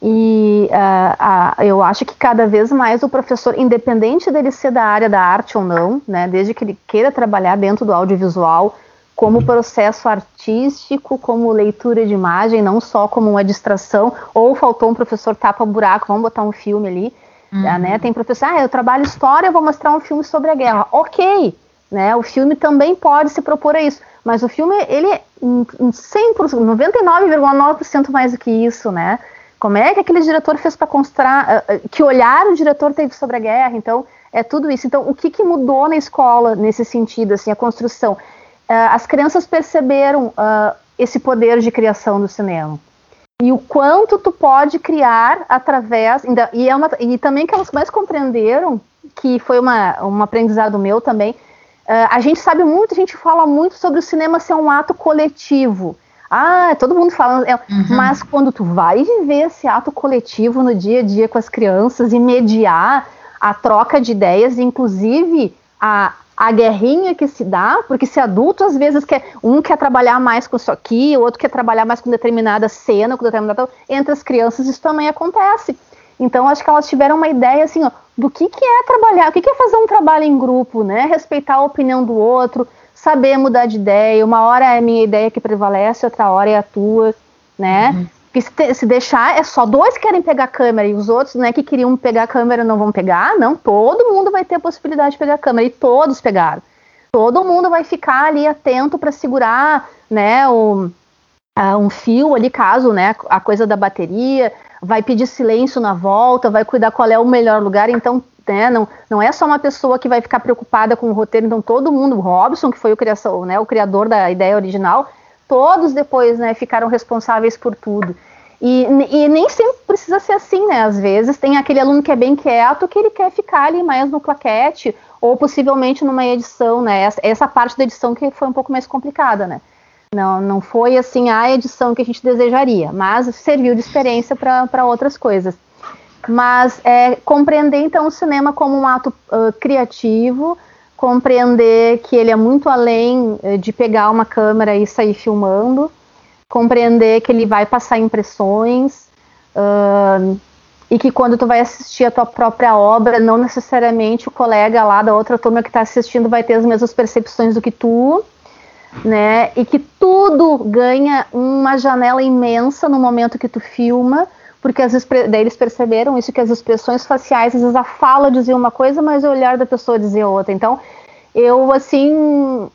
E uh, uh, eu acho que cada vez mais o professor, independente dele ser da área da arte ou não, né, desde que ele queira trabalhar dentro do audiovisual, como processo artístico, como leitura de imagem, não só como uma distração, ou faltou um professor tapa-buraco, vamos botar um filme ali, uhum. né? Tem professor, ah, eu trabalho história, vou mostrar um filme sobre a guerra. Ok, né? O filme também pode se propor a isso, mas o filme, ele é 100%, 99,9% mais do que isso, né? Como é que aquele diretor fez para construir, eh, eh, que olhar o diretor teve sobre a guerra, então, é tudo isso. Então, o que, que mudou na escola nesse sentido, assim, a construção? Uh, as crianças perceberam uh, esse poder de criação do cinema. E o quanto tu pode criar através. E, é uma, e também que elas mais compreenderam, que foi uma, um aprendizado meu também. Uh, a gente sabe muito, a gente fala muito sobre o cinema ser um ato coletivo. Ah, todo mundo fala. É, uhum. Mas quando tu vai viver esse ato coletivo no dia a dia com as crianças e mediar a troca de ideias, inclusive a, a guerrinha que se dá, porque se adulto às vezes quer, um quer trabalhar mais com isso aqui, o outro quer trabalhar mais com determinada cena, com determinada entre as crianças isso também acontece. Então acho que elas tiveram uma ideia assim, ó, do que que é trabalhar, o que que é fazer um trabalho em grupo, né? Respeitar a opinião do outro, saber mudar de ideia. Uma hora é a minha ideia que prevalece, outra hora é a tua, né? Uhum. Porque se, deixar, é só dois que querem pegar a câmera e os outros, né, que queriam pegar a câmera não vão pegar. Não, todo mundo vai ter a possibilidade de pegar a câmera e todos pegaram. Todo mundo vai ficar ali atento para segurar, né, o, a, um fio ali, caso, né, a coisa da bateria, vai pedir silêncio na volta, vai cuidar qual é o melhor lugar. Então, né, não, não é só uma pessoa que vai ficar preocupada com o roteiro. Então, todo mundo, Robson, que foi o, criação, né, o criador da ideia original, todos depois né, ficaram responsáveis por tudo. E, e, nem sempre precisa ser assim, né? Às vezes tem aquele aluno que é bem quieto que ele quer ficar ali mais no claquete, ou possivelmente numa edição, né? Essa, essa, parte da edição que foi um pouco mais complicada, né? Não, não foi assim a edição que a gente desejaria, mas serviu de experiência para outras coisas. Mas é, compreender então o cinema como um ato uh, criativo, compreender que ele é muito além eh, de pegar uma câmera e sair filmando, compreender que ele vai passar impressões uh, e que quando tu vai assistir a tua própria obra, não necessariamente o colega lá da outra turma que está assistindo vai ter as mesmas percepções do que tu, né? E que tudo ganha uma janela imensa no momento que tu filma, porque as daí eles perceberam isso que as expressões faciais, às vezes a fala dizia uma coisa, mas o olhar da pessoa dizia outra. Então, eu assim,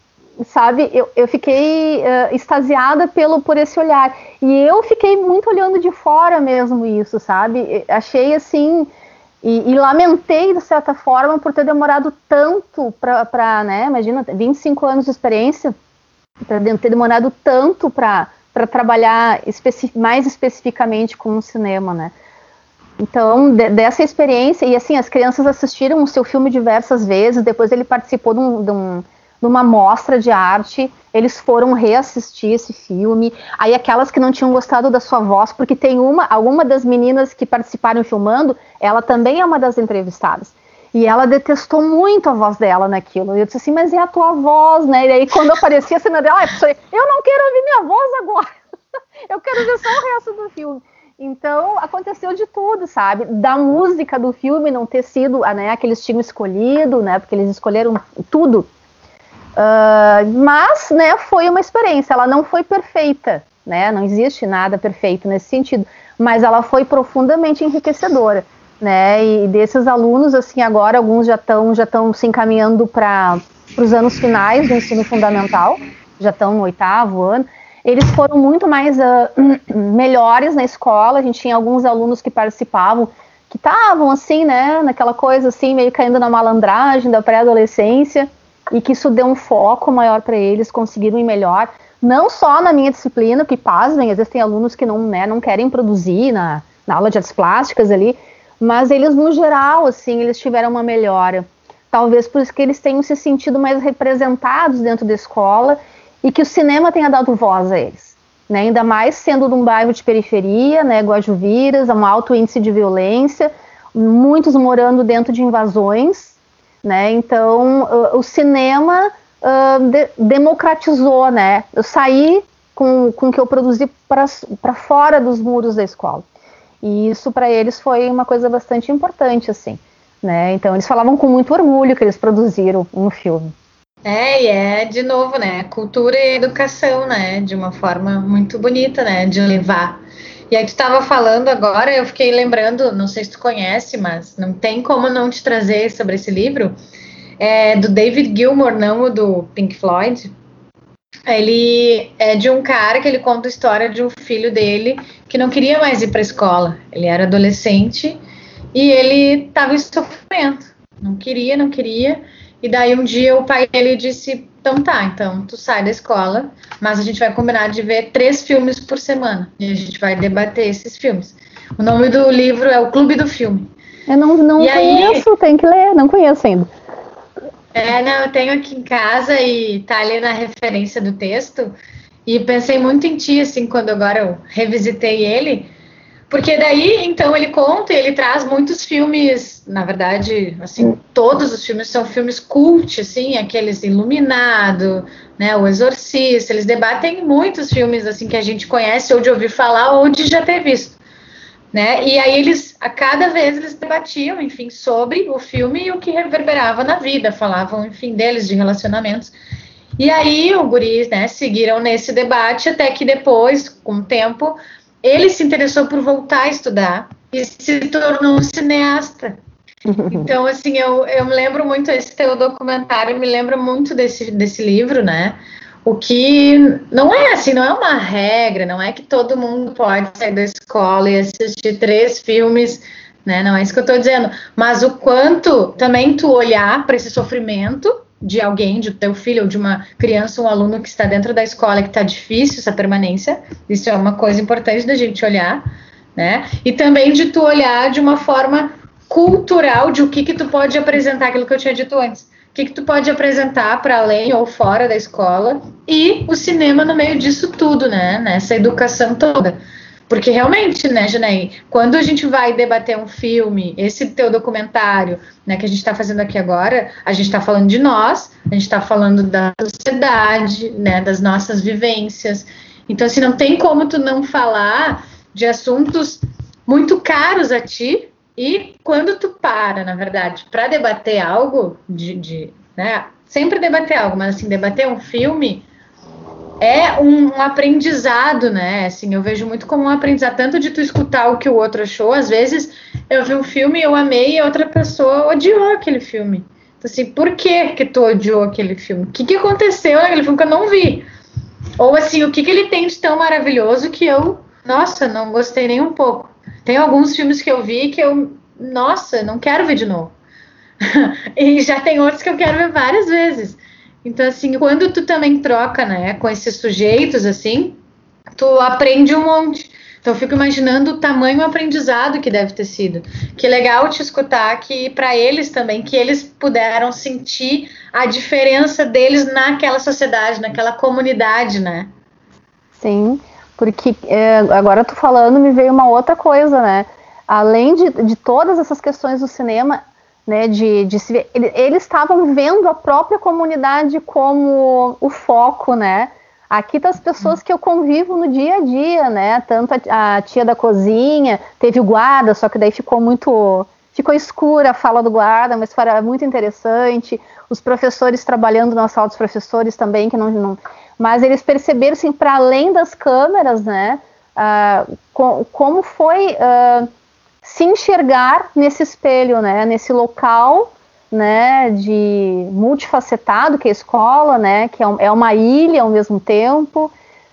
sabe, eu, eu fiquei uh, extasiada pelo por esse olhar. E eu fiquei muito olhando de fora mesmo isso, sabe? Achei assim e, e lamentei de certa forma por ter demorado tanto para, né, imagina, 25 anos de experiência, para ter demorado tanto para para trabalhar especi mais especificamente com o cinema, né? Então, de, dessa experiência, e assim, as crianças assistiram o seu filme diversas vezes, depois ele participou de, um, de, um, de uma mostra de arte, eles foram reassistir esse filme, aí aquelas que não tinham gostado da sua voz, porque tem uma, alguma das meninas que participaram filmando, ela também é uma das entrevistadas, e ela detestou muito a voz dela naquilo. E eu disse assim, mas é a tua voz, né? E aí quando aparecia a cena dela, eu não quero ouvir minha voz agora. eu quero ver só o resto do filme. Então aconteceu de tudo, sabe? Da música do filme não ter sido né, aquele estilo escolhido, né? Porque eles escolheram tudo. Uh, mas, né, foi uma experiência. Ela não foi perfeita, né? Não existe nada perfeito nesse sentido. Mas ela foi profundamente enriquecedora né? E desses alunos, assim, agora alguns já estão já estão se encaminhando para os anos finais do ensino fundamental, já estão no oitavo ano. Eles foram muito mais uh, melhores na escola. A gente tinha alguns alunos que participavam, que estavam assim, né, naquela coisa assim, meio caindo na malandragem da pré-adolescência, e que isso deu um foco maior para eles, conseguiram ir melhor. Não só na minha disciplina, que pasmem, às vezes tem alunos que não, né, não querem produzir na, na aula de artes plásticas ali, mas eles, no geral, assim, eles tiveram uma melhora. Talvez por isso que eles tenham se sentido mais representados dentro da escola e que o cinema tenha dado voz a eles. Né? Ainda mais sendo de um bairro de periferia, né? Guajuviras, um alto índice de violência, muitos morando dentro de invasões. Né? Então, o cinema uh, de democratizou, né? Eu saí com, com o que eu produzi para fora dos muros da escola. E isso para eles foi uma coisa bastante importante, assim. Né? Então eles falavam com muito orgulho que eles produziram um filme. É, e é de novo, né? Cultura e educação, né? De uma forma muito bonita, né? De levar. E aí tu estava falando agora, eu fiquei lembrando, não sei se tu conhece, mas não tem como não te trazer sobre esse livro, é do David Gilmour, não o do Pink Floyd, ele é de um cara que ele conta a história de um filho dele que não queria mais ir para a escola. Ele era adolescente e ele estava em sofrimento. Não queria, não queria. E daí um dia o pai dele disse: Então tá, então tu sai da escola, mas a gente vai combinar de ver três filmes por semana. E a gente vai debater esses filmes. O nome do livro é O Clube do Filme. Eu não, não e conheço, aí, tem que ler, não conheço ainda. É, não, eu tenho aqui em casa e tá ali na referência do texto. E pensei muito em ti, assim, quando agora eu revisitei ele, Porque daí, então, ele conta, ele traz muitos filmes, na verdade, assim, todos os filmes são filmes cult, assim, aqueles Iluminado, né, O Exorcista, eles debatem muitos filmes, assim, que a gente conhece ou de ouvir falar ou de já ter visto, né, e aí eles, a cada vez eles debatiam, enfim, sobre o filme e o que reverberava na vida, falavam, enfim, deles, de relacionamentos, e aí o guris, né, seguiram nesse debate até que depois, com o tempo, ele se interessou por voltar a estudar e se tornou um cineasta. Então, assim, eu, eu me lembro muito, esse teu documentário me lembra muito desse, desse livro, né? O que não é assim, não é uma regra, não é que todo mundo pode sair da escola e assistir três filmes, né? Não é isso que eu estou dizendo. Mas o quanto também tu olhar para esse sofrimento de alguém, de teu filho ou de uma criança, um aluno que está dentro da escola que está difícil essa permanência, isso é uma coisa importante da gente olhar, né? E também de tu olhar de uma forma cultural de o que que tu pode apresentar, aquilo que eu tinha dito antes, que que tu pode apresentar para além ou fora da escola e o cinema no meio disso tudo, né? Nessa educação toda. Porque realmente, né, Janei, quando a gente vai debater um filme, esse teu documentário, né, que a gente está fazendo aqui agora, a gente está falando de nós, a gente está falando da sociedade, né, das nossas vivências. Então, assim, não tem como tu não falar de assuntos muito caros a ti, e quando tu para, na verdade, para debater algo, de, de, né, sempre debater algo, mas assim, debater um filme, é um, um, aprendizado, né? Assim, eu vejo muito como um aprendizado, tanto de tu escutar o que o outro achou. Às vezes eu vi um filme, eu amei e outra pessoa odiou aquele filme. Então, assim, por que que tu odiou aquele filme? O que que aconteceu naquele filme que eu não vi? Ou assim, o que que ele tem de tão maravilhoso que eu, nossa, não gostei nem um pouco. Tem alguns filmes que eu vi que eu, nossa, não quero ver de novo. e já tem outros que eu quero ver várias vezes. Então, assim, quando tu também troca, né, com esses sujeitos, assim, tu aprende um monte. Então, eu fico imaginando o tamanho aprendizado que deve ter sido. Que legal te escutar que, para eles também, que eles puderam sentir a diferença deles naquela sociedade, naquela comunidade, né? Sim, porque é, agora tu falando, me veio uma outra coisa, né? Além de, de todas essas questões do cinema, né, de, de se ver. Eles estavam vendo a própria comunidade como o foco, né? Aqui tá as pessoas que eu convivo no dia a dia, né? Tanto a, a, tia da cozinha, teve o guarda, só que daí ficou muito. Ficou escura a fala do guarda, mas foi muito interessante. Os professores trabalhando na sala dos professores também, que não. não mas eles perceberam, assim, para além das câmeras, né? Uh, com, como foi. Uh, se enxergar nesse espelho, né, nesse local, né, de multifacetado que é a escola, né, que é, é uma ilha ao mesmo tempo,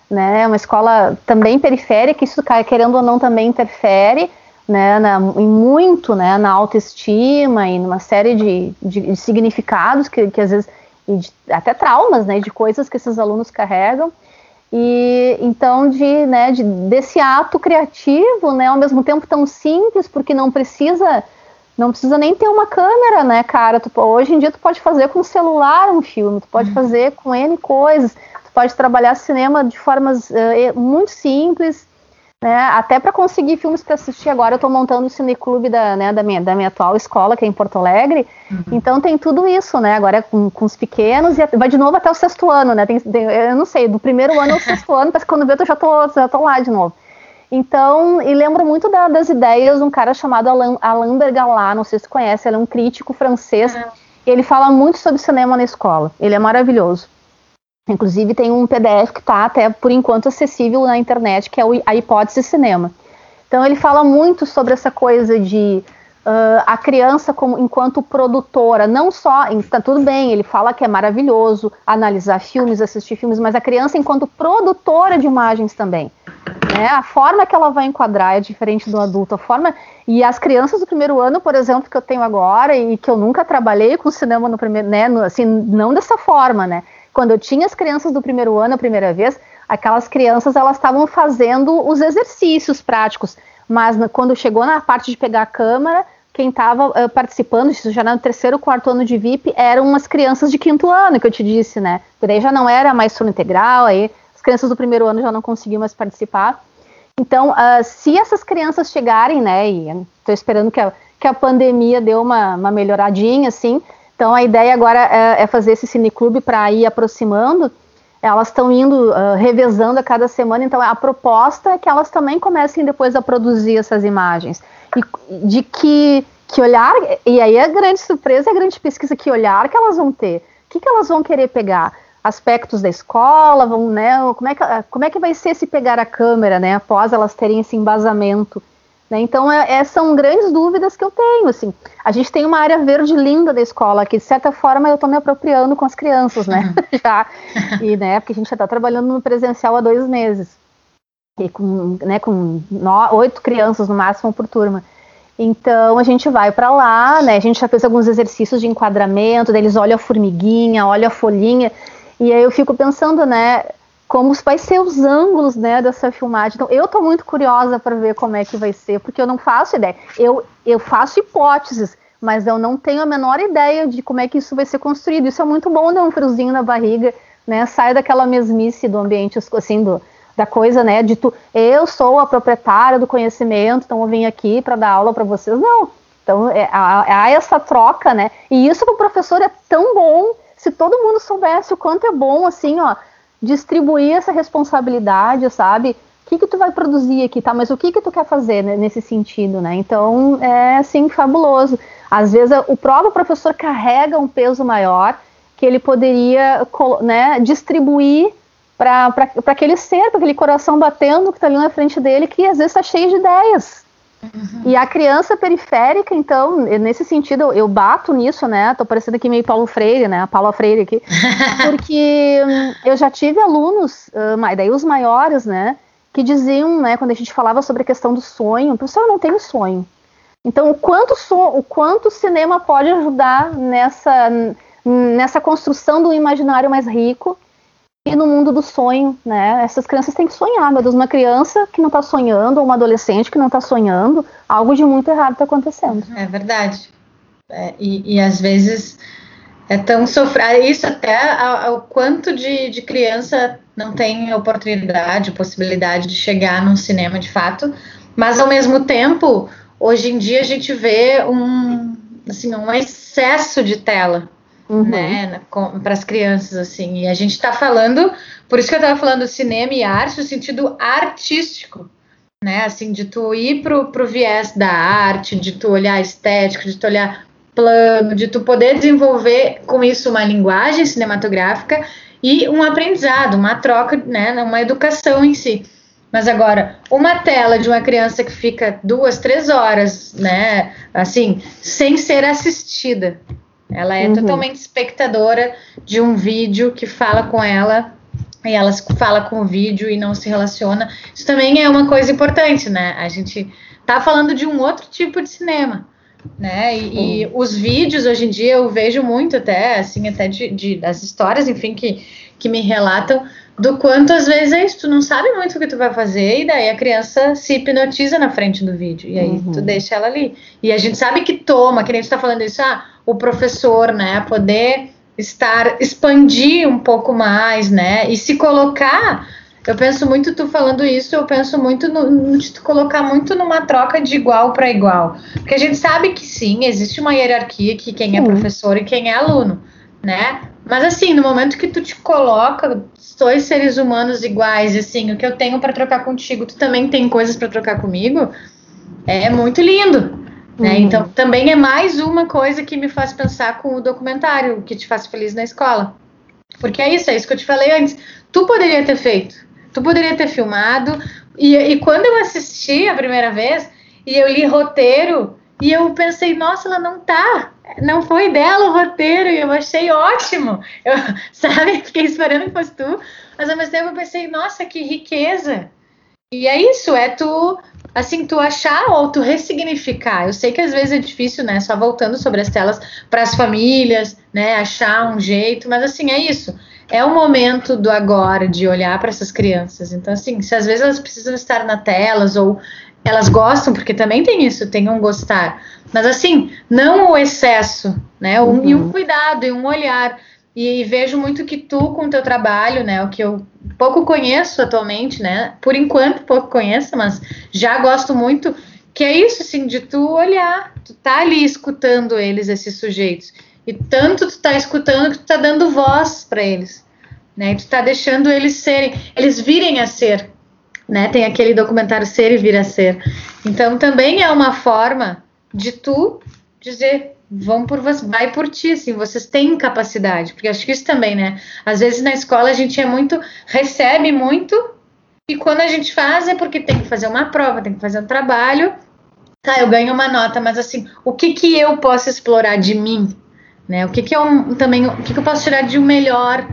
né, é uma escola também periférica, isso querendo ou não também interfere, né, na, em muito, né, na autoestima e numa série de, de, de significados que, que às vezes, de, até traumas, né, de coisas que esses alunos carregam, e então de, né, de, desse ato criativo, né, ao mesmo tempo tão simples, porque não precisa não precisa nem ter uma câmera, né, cara? Tu, hoje em dia tu pode fazer com o celular um filme, tu pode uhum. fazer com N coisas, tu pode trabalhar cinema de formas uh, muito simples, né? Até para conseguir filmes para assistir agora, eu estou montando o cineclube da, né, da, minha, da minha atual escola, que é em Porto Alegre. Uhum. Então tem tudo isso, né? Agora é com, com os pequenos e vai de novo até o sexto ano, né? Tem, tem, eu não sei, do primeiro ano ao sexto ano, mas quando vê, eu já tô, já tô lá de novo. Então, e lembro muito da, das ideias de um cara chamado Alain, Alain Bergalat, não sei se você conhece, ele é um crítico francês. Uhum. Ele fala muito sobre cinema na escola. Ele é maravilhoso. Inclusive tem um PDF que está até por enquanto acessível na internet, que é a hipótese cinema. Então ele fala muito sobre essa coisa de uh, a criança como enquanto produtora, não só, está tudo bem, ele fala que é maravilhoso analisar filmes, assistir filmes, mas a criança enquanto produtora de imagens também. Né? A forma que ela vai enquadrar é diferente do adulto, a forma e as crianças do primeiro ano, por exemplo, que eu tenho agora e que eu nunca trabalhei com cinema no primeiro, né, no, assim, não dessa forma, né? Quando eu tinha as crianças do primeiro ano a primeira vez, aquelas crianças elas estavam fazendo os exercícios práticos, mas quando chegou na parte de pegar a câmera, quem estava uh, participando, isso já no terceiro, quarto ano de VIP, eram as crianças de quinto ano, que eu te disse, né? Por aí já não era mais sono integral, aí as crianças do primeiro ano já não conseguiam mais participar. Então, uh, se essas crianças chegarem, né, e estou esperando que a, que a pandemia deu uma, uma melhoradinha, assim, então a ideia agora é, é fazer esse cineclube para ir aproximando, elas estão indo uh, revezando a cada semana, então a proposta é que elas também comecem depois a produzir essas imagens. E de que, que olhar, e aí a grande surpresa, a grande pesquisa, que olhar que elas vão ter, o que, que elas vão querer pegar? Aspectos da escola, vão, né, como é, que, como é que vai ser se pegar a câmera, né, após elas terem esse embasamento né? Então, é, é, são grandes dúvidas que eu tenho. Assim. A gente tem uma área verde linda da escola, que de certa forma eu estou me apropriando com as crianças, né? Uhum. já. E, né, porque a gente já está trabalhando no presencial há dois meses. E com, né, com no, oito crianças no máximo por turma. Então a gente vai para lá, né? A gente já fez alguns exercícios de enquadramento, deles olha a formiguinha, olha a folhinha, e aí eu fico pensando, né? Como vai ser os ângulos né, dessa filmagem. Então, eu estou muito curiosa para ver como é que vai ser, porque eu não faço ideia. Eu, eu faço hipóteses, mas eu não tenho a menor ideia de como é que isso vai ser construído. Isso é muito bom, dar um friozinho na barriga, né? Sai daquela mesmice do ambiente, assim, do, da coisa, né? De tu, eu sou a proprietária do conhecimento, então eu vim aqui para dar aula para vocês. Não. Então, é, há, há essa troca, né? E isso para o professor é tão bom. Se todo mundo soubesse o quanto é bom, assim, ó, distribuir essa responsabilidade, sabe? O que que tu vai produzir aqui, tá? Mas o que que tu quer fazer né, nesse sentido, né? Então, é, assim, fabuloso. Às vezes, o próprio professor carrega um peso maior que ele poderia, né, distribuir para aquele ser, para aquele coração batendo que está ali na frente dele, que às vezes está cheio de ideias, Uhum. E a criança periférica, então, nesse sentido, eu bato nisso, né? Tô parecendo aqui meio Paulo Freire, né? A Paula Freire aqui. Porque hum, eu já tive alunos, uh, daí os maiores, né? Que diziam, né? Quando a gente falava sobre a questão do sonho, professor, eu não tenho sonho. Então, o quanto, so, o quanto o cinema pode ajudar nessa, nessa construção do imaginário mais rico e no mundo do sonho, né? Essas crianças têm que sonhar, meu Deus, uma criança que não está sonhando, ou uma adolescente que não está sonhando, algo de muito errado está acontecendo. É verdade. É, e, e, às vezes é tão sofrer isso até o quanto de, de criança não tem oportunidade, possibilidade de chegar num cinema de fato, mas ao mesmo tempo, hoje em dia a gente vê um assim um excesso de tela uhum. né, para as crianças, assim. E a gente está falando, por isso que eu estava falando cinema e arte, no sentido artístico, né, assim, de tu ir pro, pro viés da arte, de tu olhar estético, de tu olhar plano, de tu poder desenvolver com isso uma linguagem cinematográfica e um aprendizado, uma troca, né, uma educação em si. Mas agora, uma tela de uma criança que fica duas, três horas, né, assim, sem ser assistida, ela é uhum. totalmente espectadora de um vídeo que fala com ela e ela fala com o vídeo e não se relaciona. Isso também é uma coisa importante, né? A gente tá falando de um outro tipo de cinema, né? E, e os vídeos hoje em dia eu vejo muito até, assim, até de, de, das histórias, enfim, que, que me relatam do quanto às vezes é isso, tu não sabe muito o que tu vai fazer e daí a criança se hipnotiza na frente do vídeo e aí uhum. tu deixa ela ali. E a gente sabe que toma, que nem tu tá falando isso, ah, o professor, né, poder estar, expandir um pouco mais, né, e se colocar, eu penso muito, tu falando isso, eu penso muito no, no te colocar muito numa troca de igual para igual, porque a gente sabe que sim, existe uma hierarquia que quem é professor e quem é aluno, né, mas assim, no momento que tu te coloca dois seres humanos iguais, assim, o que eu tenho para trocar contigo, tu também tem coisas para trocar comigo, é muito lindo. Né? Uhum. Então, também é mais uma coisa que me faz pensar com o documentário que te faz feliz na escola. Porque é isso, é isso que eu te falei antes. Tu poderia ter feito, tu poderia ter filmado. E, e quando eu assisti a primeira vez, e eu li roteiro, e eu pensei, nossa, ela não tá. Não foi dela o roteiro, e eu achei ótimo. Eu, sabe, fiquei esperando que fosse tu, mas ao mesmo tempo eu pensei, nossa, que riqueza. E é isso, é tu assim, tu achar ou tu ressignificar. Eu sei que às vezes é difícil, né? Só voltando sobre as telas para as famílias, né? Achar um jeito, mas assim, é isso. É o momento do agora de olhar para essas crianças. Então, assim, se às vezes elas precisam estar na telas ou elas gostam, porque também tem isso, tem um gostar. Mas assim, não o excesso, né? Um, uhum. E um cuidado e um olhar. E, e, vejo muito que tu, com o teu trabalho, né? O que eu pouco conheço atualmente, né? Por enquanto pouco conheço, mas já gosto muito, que é isso, assim, de tu olhar, tu tá ali escutando eles, esses sujeitos, e tanto tu tá escutando que tu tá dando voz para eles, né? E tu tá deixando eles serem, eles virem a ser, né? Tem aquele documentário Ser e Vir a Ser. Então também é uma forma de tu dizer vão por você, vai por ti, assim, vocês têm capacidade, porque acho que isso também, né? Às vezes na escola a gente é muito, recebe muito, e quando a gente faz é porque tem que fazer uma prova, tem que fazer um trabalho, tá, eu ganho uma nota, mas assim, o que que eu posso explorar de mim, né? O que que eu também, o que que eu posso tirar de um melhor,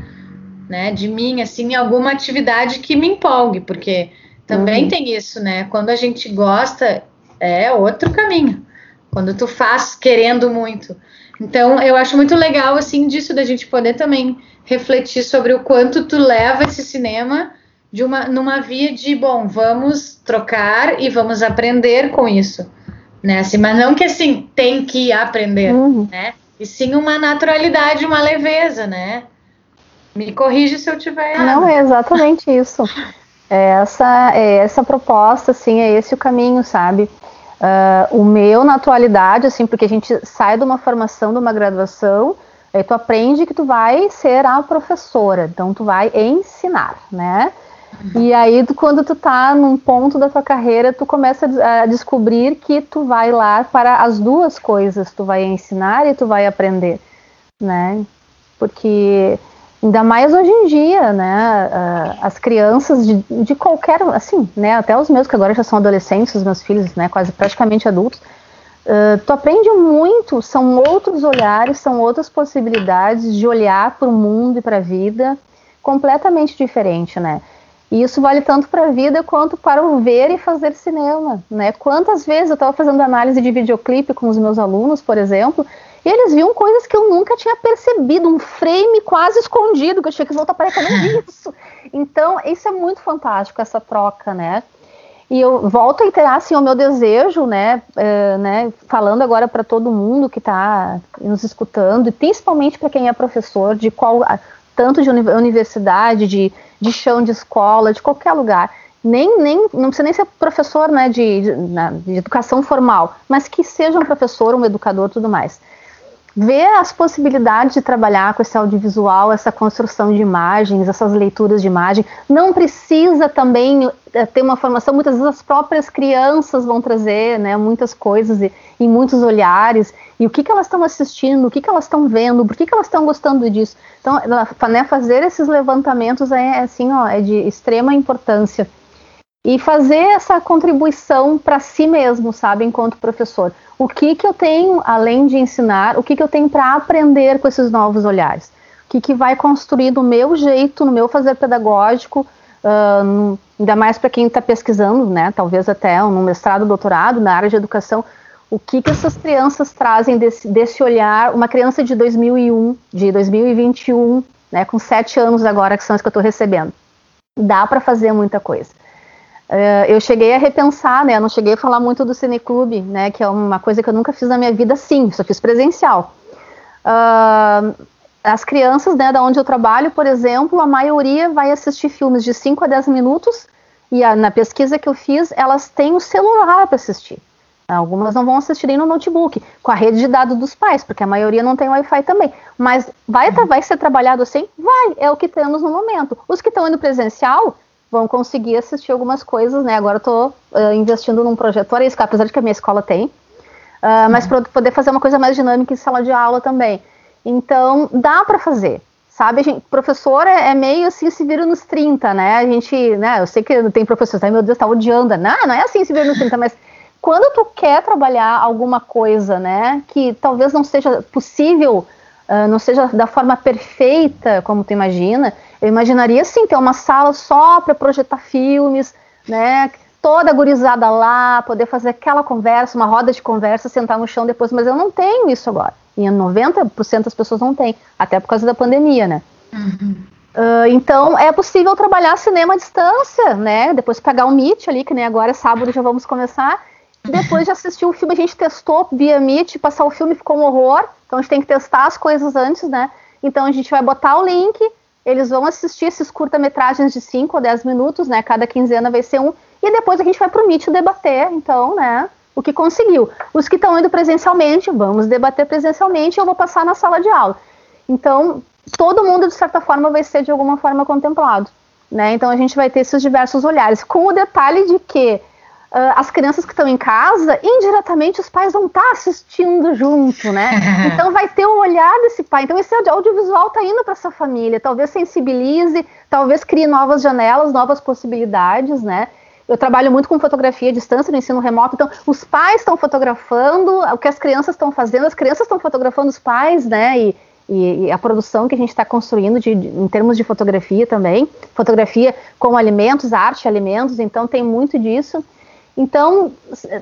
né, de mim, assim, alguma atividade que me empolgue, porque também uhum. tem isso, né? Quando a gente gosta, é outro caminho quando tu faz querendo muito. Então, eu acho muito legal, assim, disso da gente poder também refletir sobre o quanto tu leva esse cinema de uma, numa via de, bom, vamos trocar e vamos aprender com isso, né, assim, mas não que, assim, tem que aprender, uhum. né, e sim uma naturalidade, uma leveza, né, me corrige se eu tiver errado. Não, é exatamente isso. É essa, é essa proposta, assim, é esse o caminho, sabe? Uh, o meu, na atualidade, assim, porque a gente sai de uma formação, de uma graduação, aí tu aprende que tu vai ser a professora, então tu vai ensinar, né? E aí, tu, quando tu tá num ponto da tua carreira, tu começa a descobrir que tu vai lá para as duas coisas, tu vai ensinar e tu vai aprender, né? Porque Ainda mais hoje em dia, né? Uh, as crianças de, de, qualquer, assim, né? Até os meus que agora já são adolescentes, os meus filhos, né? Quase praticamente adultos. Uh, tu aprende muito, são outros olhares, são outras possibilidades de olhar para o mundo e para a vida completamente diferente, né? E isso vale tanto para a vida quanto para o ver e fazer cinema, né? Quantas vezes eu estava fazendo análise de videoclipe com os meus alunos, por exemplo, e eles viam coisas que eu nunca tinha percebido, um frame quase escondido, que eu tinha que voltar para cá, não vi isso. Então, isso é muito fantástico, essa troca, né? E eu volto a iterar, assim, o meu desejo, né, é, né falando agora para todo mundo que está nos escutando, e principalmente para quem é professor, de qual, tanto de universidade, de, de chão de escola, de qualquer lugar, nem, nem não precisa nem ser professor né, de, de, de educação formal, mas que seja um professor, um educador tudo mais ver as possibilidades de trabalhar com esse audiovisual, essa construção de imagens, essas leituras de imagem. Não precisa também é, ter uma formação, muitas vezes as próprias crianças vão trazer né, muitas coisas e, e muitos olhares, e o que, que elas estão assistindo, o que, que elas estão vendo, por que, que elas estão gostando disso. Então, né, fazer esses levantamentos é, assim, ó, é de extrema importância e fazer essa contribuição para si mesmo, sabe, enquanto professor. O que que eu tenho, além de ensinar, o que que eu tenho para aprender com esses novos olhares? O que que vai construir do meu jeito, no meu fazer pedagógico, uh, ainda mais para quem está pesquisando, né, talvez até no mestrado, doutorado, na área de educação, o que que essas crianças trazem desse, desse olhar, uma criança de 2001, de 2021, né, com sete anos agora, que são as que eu estou recebendo. Dá para fazer muita coisa. Uh, eu cheguei a repensar, né? Eu não cheguei a falar muito do cineclube, né? Que é uma coisa que eu nunca fiz na minha vida, sim, só fiz presencial. Uh, as crianças, né, da onde eu trabalho, por exemplo, a maioria vai assistir filmes de 5 a 10 minutos, e a, na pesquisa que eu fiz, elas têm o celular para assistir. Algumas não vão assistir nem no notebook, com a rede de dados dos pais, porque a maioria não tem Wi-Fi também. Mas vai, vai ser trabalhado assim? Vai, é o que temos no momento. Os que estão indo presencial, vão conseguir assistir algumas coisas, né? Agora eu tô uh, investindo num projetor, isso, apesar de que a minha escola tem, uh, mas para poder fazer uma coisa mais dinâmica em sala de aula também. Então, dá para fazer, sabe? Gente, professor é, é, meio assim, se vira nos 30, né? A gente, né? Eu sei que tem professores, ai meu Deus, tá odiando. Não, não é assim se vira nos 30, mas quando tu quer trabalhar alguma coisa, né, que talvez não seja possível, uh, não seja da forma perfeita como tu imagina, eu imaginaria sim ter uma sala só para projetar filmes, né? Toda gurizada lá, poder fazer aquela conversa, uma roda de conversa, sentar no chão depois, mas eu não tenho isso agora. E 90% das pessoas não têm, até por causa da pandemia, né? Uhum. Uh, então é possível trabalhar cinema à distância, né? Depois pegar o Meet ali, que nem agora é sábado já vamos começar. Depois de assistir o filme, a gente testou via Meet, passar o filme ficou um horror. Então a gente tem que testar as coisas antes, né? Então a gente vai botar o link, eles vão assistir esses curta-metragens de 5 ou 10 minutos, né? Cada quinzena vai ser um, e depois a gente vai para o Meet debater, então, né? O que conseguiu. Os que estão indo presencialmente, vamos debater presencialmente, eu vou passar na sala de aula. Então, todo mundo, de certa forma, vai ser de alguma forma contemplado. Né? Então, a gente vai ter esses diversos olhares, com o detalhe de que uh, as crianças que estão em casa, indiretamente os pais vão estar tá assistindo junto, né? Então vai ter o olhar desse pai. Então esse audiovisual está indo para essa família, talvez sensibilize, talvez crie novas janelas, novas possibilidades, né? Eu trabalho muito com fotografia à distância no ensino remoto, então os pais estão fotografando o que as crianças estão fazendo, as crianças estão fotografando os pais, né? E, e, e a produção que a gente está construindo de, de, em termos de fotografia também, fotografia com alimentos, arte, alimentos, então tem muito disso. Então,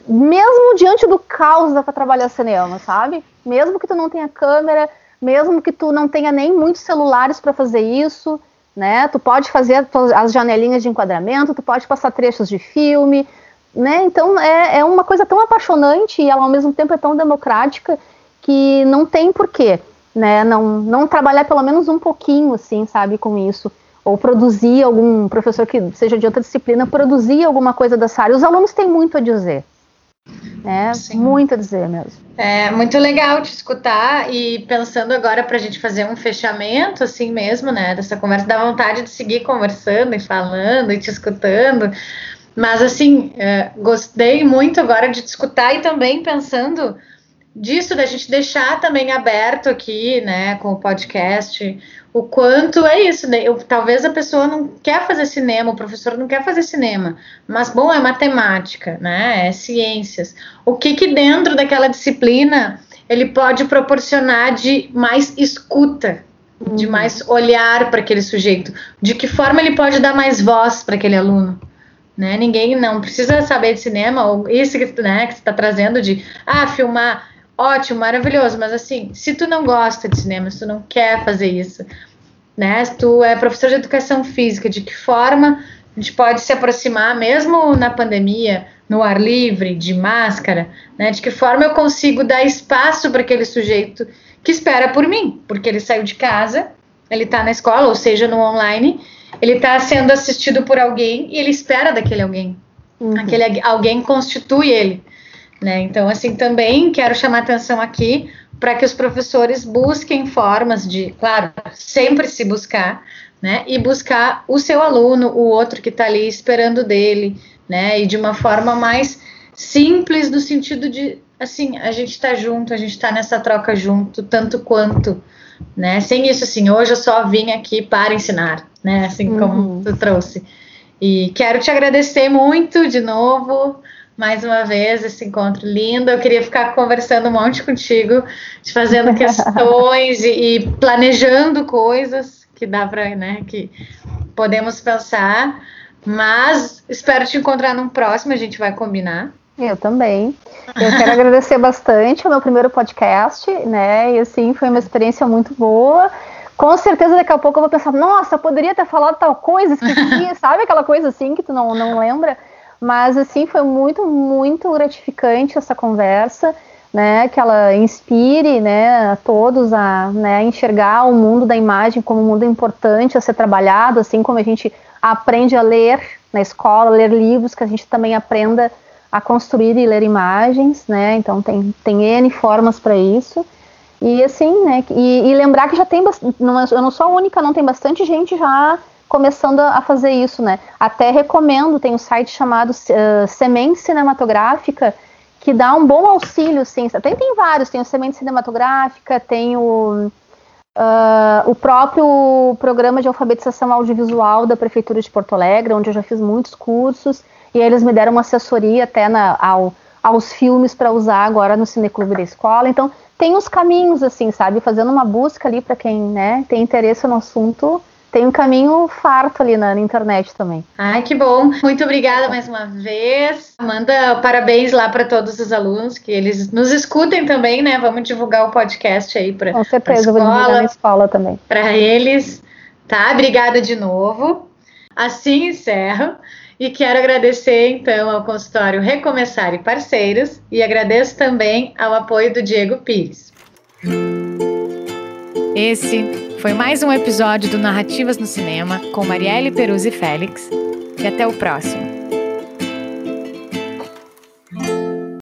mesmo diante do caos dá para trabalhar cinema, sabe? Mesmo que tu não tenha câmera, mesmo que tu não tenha nem muitos celulares para fazer isso, né? Tu pode fazer as janelinhas de enquadramento, tu pode passar trechos de filme, né? Então é, é uma coisa tão apaixonante e ela ao mesmo tempo é tão democrática que não tem porquê, né? Não, não trabalhar pelo menos um pouquinho, assim, sabe, com isso ou produzir algum professor que seja de outra disciplina, produzir alguma coisa dessa área. Os alunos têm muito a dizer. É, muito a dizer mesmo. É muito legal te escutar e pensando agora para a gente fazer um fechamento assim mesmo, né, dessa conversa, dá vontade de seguir conversando e falando e te escutando, mas assim, é, gostei muito agora de te escutar e também pensando disso, da gente deixar também aberto aqui, né, com o podcast, o quanto é isso, né? Eu, talvez a pessoa não quer fazer cinema, o professor não quer fazer cinema, mas bom, é matemática, né? É ciências. O que que dentro daquela disciplina ele pode proporcionar de mais escuta, uhum. de mais olhar para aquele sujeito, de que forma ele pode dar mais voz para aquele aluno. Né? Ninguém não precisa saber de cinema, ou isso que, né, que você está trazendo de ah, filmar ótimo, maravilhoso, mas assim, se tu não gosta de cinema, se tu não quer fazer isso, né? Se tu é professor de educação física, de que forma a gente pode se aproximar, mesmo na pandemia, no ar livre, de máscara, né? De que forma eu consigo dar espaço para aquele sujeito que espera por mim, porque ele saiu de casa, ele está na escola, ou seja, no online, ele está sendo assistido por alguém e ele espera daquele alguém. Uhum. Aquele alguém constitui ele. Né? Então, assim, também quero chamar atenção aqui para que os professores busquem formas de, claro, sempre se buscar, né? E buscar o seu aluno, o outro que está ali esperando dele, né? E de uma forma mais simples, no sentido de, assim, a gente está junto, a gente está nessa troca junto, tanto quanto, né? Sem isso, assim, hoje eu só vim aqui para ensinar, né? Assim como uhum. tu trouxe. E quero te agradecer muito de novo mais uma vez esse encontro lindo. Eu queria ficar conversando um monte contigo, te fazendo questões e, e, planejando coisas que dá para, né, que podemos pensar. Mas espero te encontrar num próximo, a gente vai combinar. Eu também. Eu quero agradecer bastante o meu primeiro podcast, né? E assim, foi uma experiência muito boa. Com certeza daqui a pouco eu vou pensar, nossa, poderia ter falado tal coisa, esqueci, sabe aquela coisa assim que tu não, não lembra? Mas, assim, foi muito, muito gratificante essa conversa, né? Que ela inspire, né, a todos a né, enxergar o mundo da imagem como um mundo importante a ser trabalhado, assim como a gente aprende a ler na escola, ler livros, que a gente também aprenda a construir e ler imagens, né? Então tem, tem N formas para isso. E assim, né? E, e, lembrar que já tem, não, é, eu não sou a única, não tem bastante gente já começando a fazer isso, né? Até recomendo, tem um site chamado uh, Semente Cinematográfica, que dá um bom auxílio, sim. Tem, tem vários, tem o Semente Cinematográfica, tem o, uh, o próprio programa de alfabetização audiovisual da Prefeitura de Porto Alegre, onde eu já fiz muitos cursos, e eles me deram uma assessoria até na, ao, aos filmes para usar agora no Cineclube da escola. Então, tem os caminhos, assim, sabe? Fazendo uma busca ali para quem né, tem interesse no assunto, tem um caminho farto ali na, na, internet também. Ai, que bom. Muito obrigada mais uma vez. Manda parabéns lá para todos os alunos, que eles nos escutem também, né? Vamos divulgar o podcast aí para Com certeza, escola, vou divulgar na escola também. Para eles. Tá? Obrigada de novo. Assim encerro. E quero agradecer então ao consultório Recomeçar e Parceiros e agradeço também ao apoio do Diego Pires. Esse foi mais um episódio do Narrativas no Cinema com Marielle Peruzzi Félix. E até o próximo.